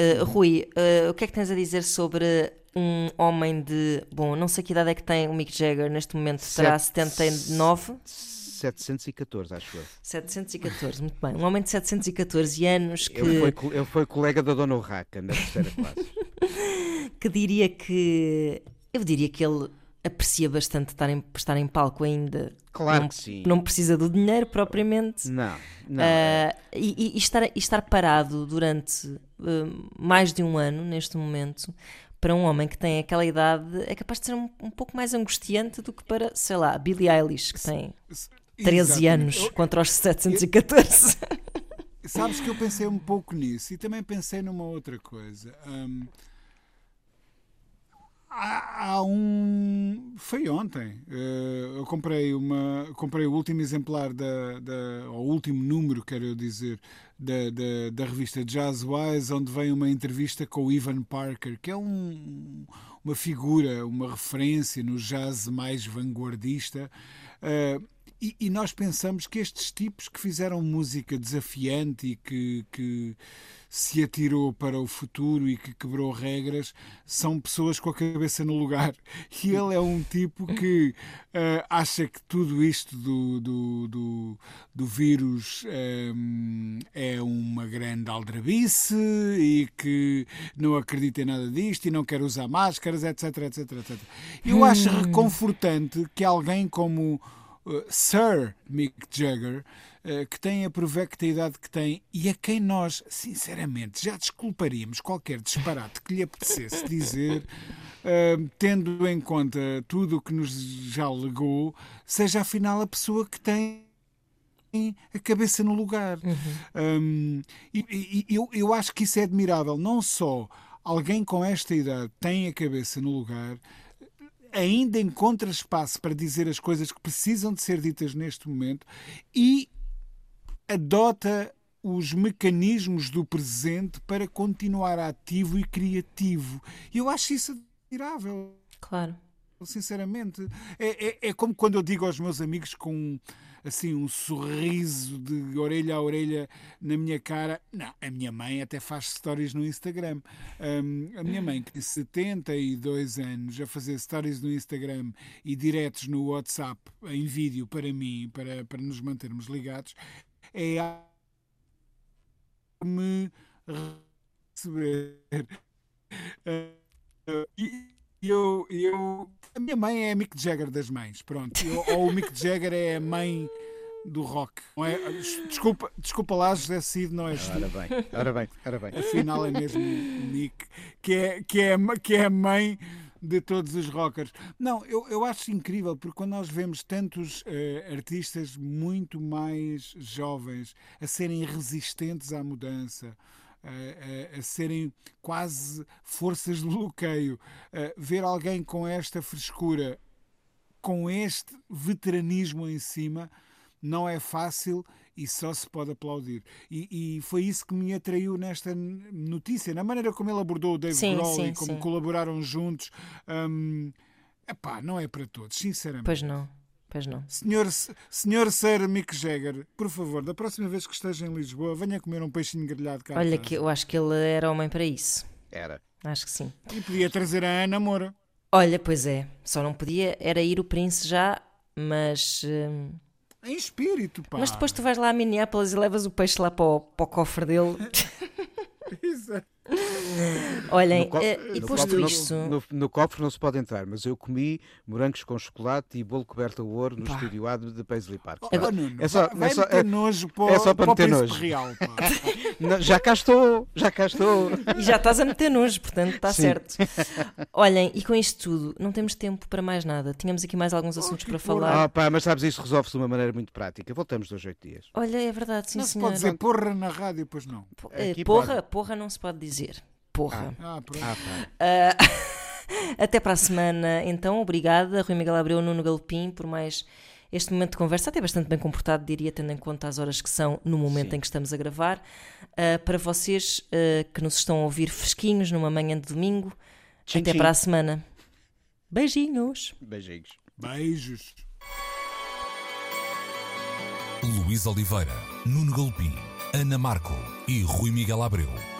Uh, Rui, uh, o que é que tens a dizer sobre um homem de. Bom, não sei que idade é que tem o Mick Jagger neste momento, terá 79? 714, acho eu. 714, muito bem. Um homem de 714 anos que. Ele foi, ele foi colega da Dona Urraca na terceira classe. que diria que. Eu diria que ele aprecia bastante estar em, estar em palco ainda. Claro não, que sim. Não precisa do dinheiro propriamente. Não, não. Uh, e, e, estar, e estar parado durante uh, mais de um ano, neste momento, para um homem que tem aquela idade, é capaz de ser um, um pouco mais angustiante do que para, sei lá, Billie Eilish, que tem 13 anos eu, contra os 714. Eu, sabes que eu pensei um pouco nisso e também pensei numa outra coisa. Um, há, há, um. Foi ontem. Uh, eu comprei uma. Comprei o último exemplar da. da o último número, quero eu dizer, da, da, da revista Jazzwise, onde vem uma entrevista com o Ivan Parker, que é um, uma figura, uma referência no jazz mais vanguardista. Uh, e, e, nós pensamos que estes tipos que fizeram música desafiante e que, que se atirou para o futuro e que quebrou regras são pessoas com a cabeça no lugar. E ele é um tipo que uh, acha que tudo isto do, do, do, do vírus um, eh, é uma grande aldrabice e que não acredita em nada disto e não quer usar máscaras, etc, etc, etc. Eu acho hum. reconfortante que alguém como uh, Sir Mick Jagger, que tem a provecta idade que tem e a quem nós, sinceramente, já desculparíamos qualquer disparate que lhe apetecesse dizer, uh, tendo em conta tudo o que nos já legou, seja afinal a pessoa que tem a cabeça no lugar. Uhum. Um, e, e eu, eu acho que isso é admirável. Não só alguém com esta idade tem a cabeça no lugar, ainda encontra espaço para dizer as coisas que precisam de ser ditas neste momento e adota os mecanismos do presente para continuar ativo e criativo. E eu acho isso admirável. Claro. Sinceramente. É, é, é como quando eu digo aos meus amigos com assim um sorriso de orelha a orelha na minha cara. Não, a minha mãe até faz stories no Instagram. Um, a minha mãe, que tem 72 anos, a fazer stories no Instagram e diretos no WhatsApp em vídeo para mim, para, para nos mantermos ligados, é a me receber. Uh, e eu, eu a minha mãe é a Mick Jagger das mães, pronto. Eu, ou o Mick Jagger é a mãe do rock. Não é? Desculpa, desculpa lá, José Cid, não és ora bem, ora bem, ora bem. Afinal é mesmo o Mick, que é, que é, que é a mãe de todos os rockers. Não, eu, eu acho incrível, porque quando nós vemos tantos uh, artistas muito mais jovens a serem resistentes à mudança, a, a, serem quase forças de bloqueio. ver alguém com esta frescura, com este veteranismo em cima, não é fácil e só se pode aplaudir. E, e, foi isso que me atraiu nesta notícia, na maneira como ele abordou o Dave sim, Grohl sim, e como sim. colaboraram juntos. Um, epá, não é para todos, sinceramente. Pois não. Pois não. Senhor, senhor Sir Mick Jagger, por favor, da próxima vez que esteja em Lisboa, venha comer um peixinho grelhado cá. Olha, que eu acho que ele era homem para isso. Era. Acho que sim. E podia trazer a Ana Moura. Olha, pois é. Só não podia, era ir o príncipe já, mas. Hum... Em espírito, pá. Mas depois tu vais lá a Minneapolis e levas o peixe lá para o, para o cofre dele. Exato. Olhem, no eh, e posto no, isto. No, no, cofre não se pode entrar, mas eu comi morangos com chocolate e bolo coberto a ouro no Pá. estúdio A de Paisley Park. Oh, Nuno, é só, vai é só, é, nojo para, é só para, para meter nojo. Real, não, já cá estou, já cá estou. E já estás a meter nojo, portanto está Sim. certo. Olhem, e com isto tudo, não temos tempo para mais nada. Tínhamos aqui mais alguns assuntos oh, para falar. Ah, pá, mas sabes, isso resolve-se de uma maneira muito prática. Voltamos dois, oito dias. Olha, é verdade, sim, não senhor. Não se pode dizer porra na rádio, pois não. Porra, porra não se pode dizer porra. Ah, ah, uh, Até para a semana, então. Obrigada, Rui Miguel Abreu, Nuno Galopim, por mais este momento de conversa, até bastante bem comportado, diria, tendo em conta as horas que são no momento Sim. em que estamos a gravar. Uh, para vocês uh, que nos estão a ouvir fresquinhos numa manhã de domingo, Tchim, até tchim. para a semana. Beijinhos! Beijinhos. Beijos. Luís Oliveira, Nuno Galopim, Ana Marco e Rui Miguel Abreu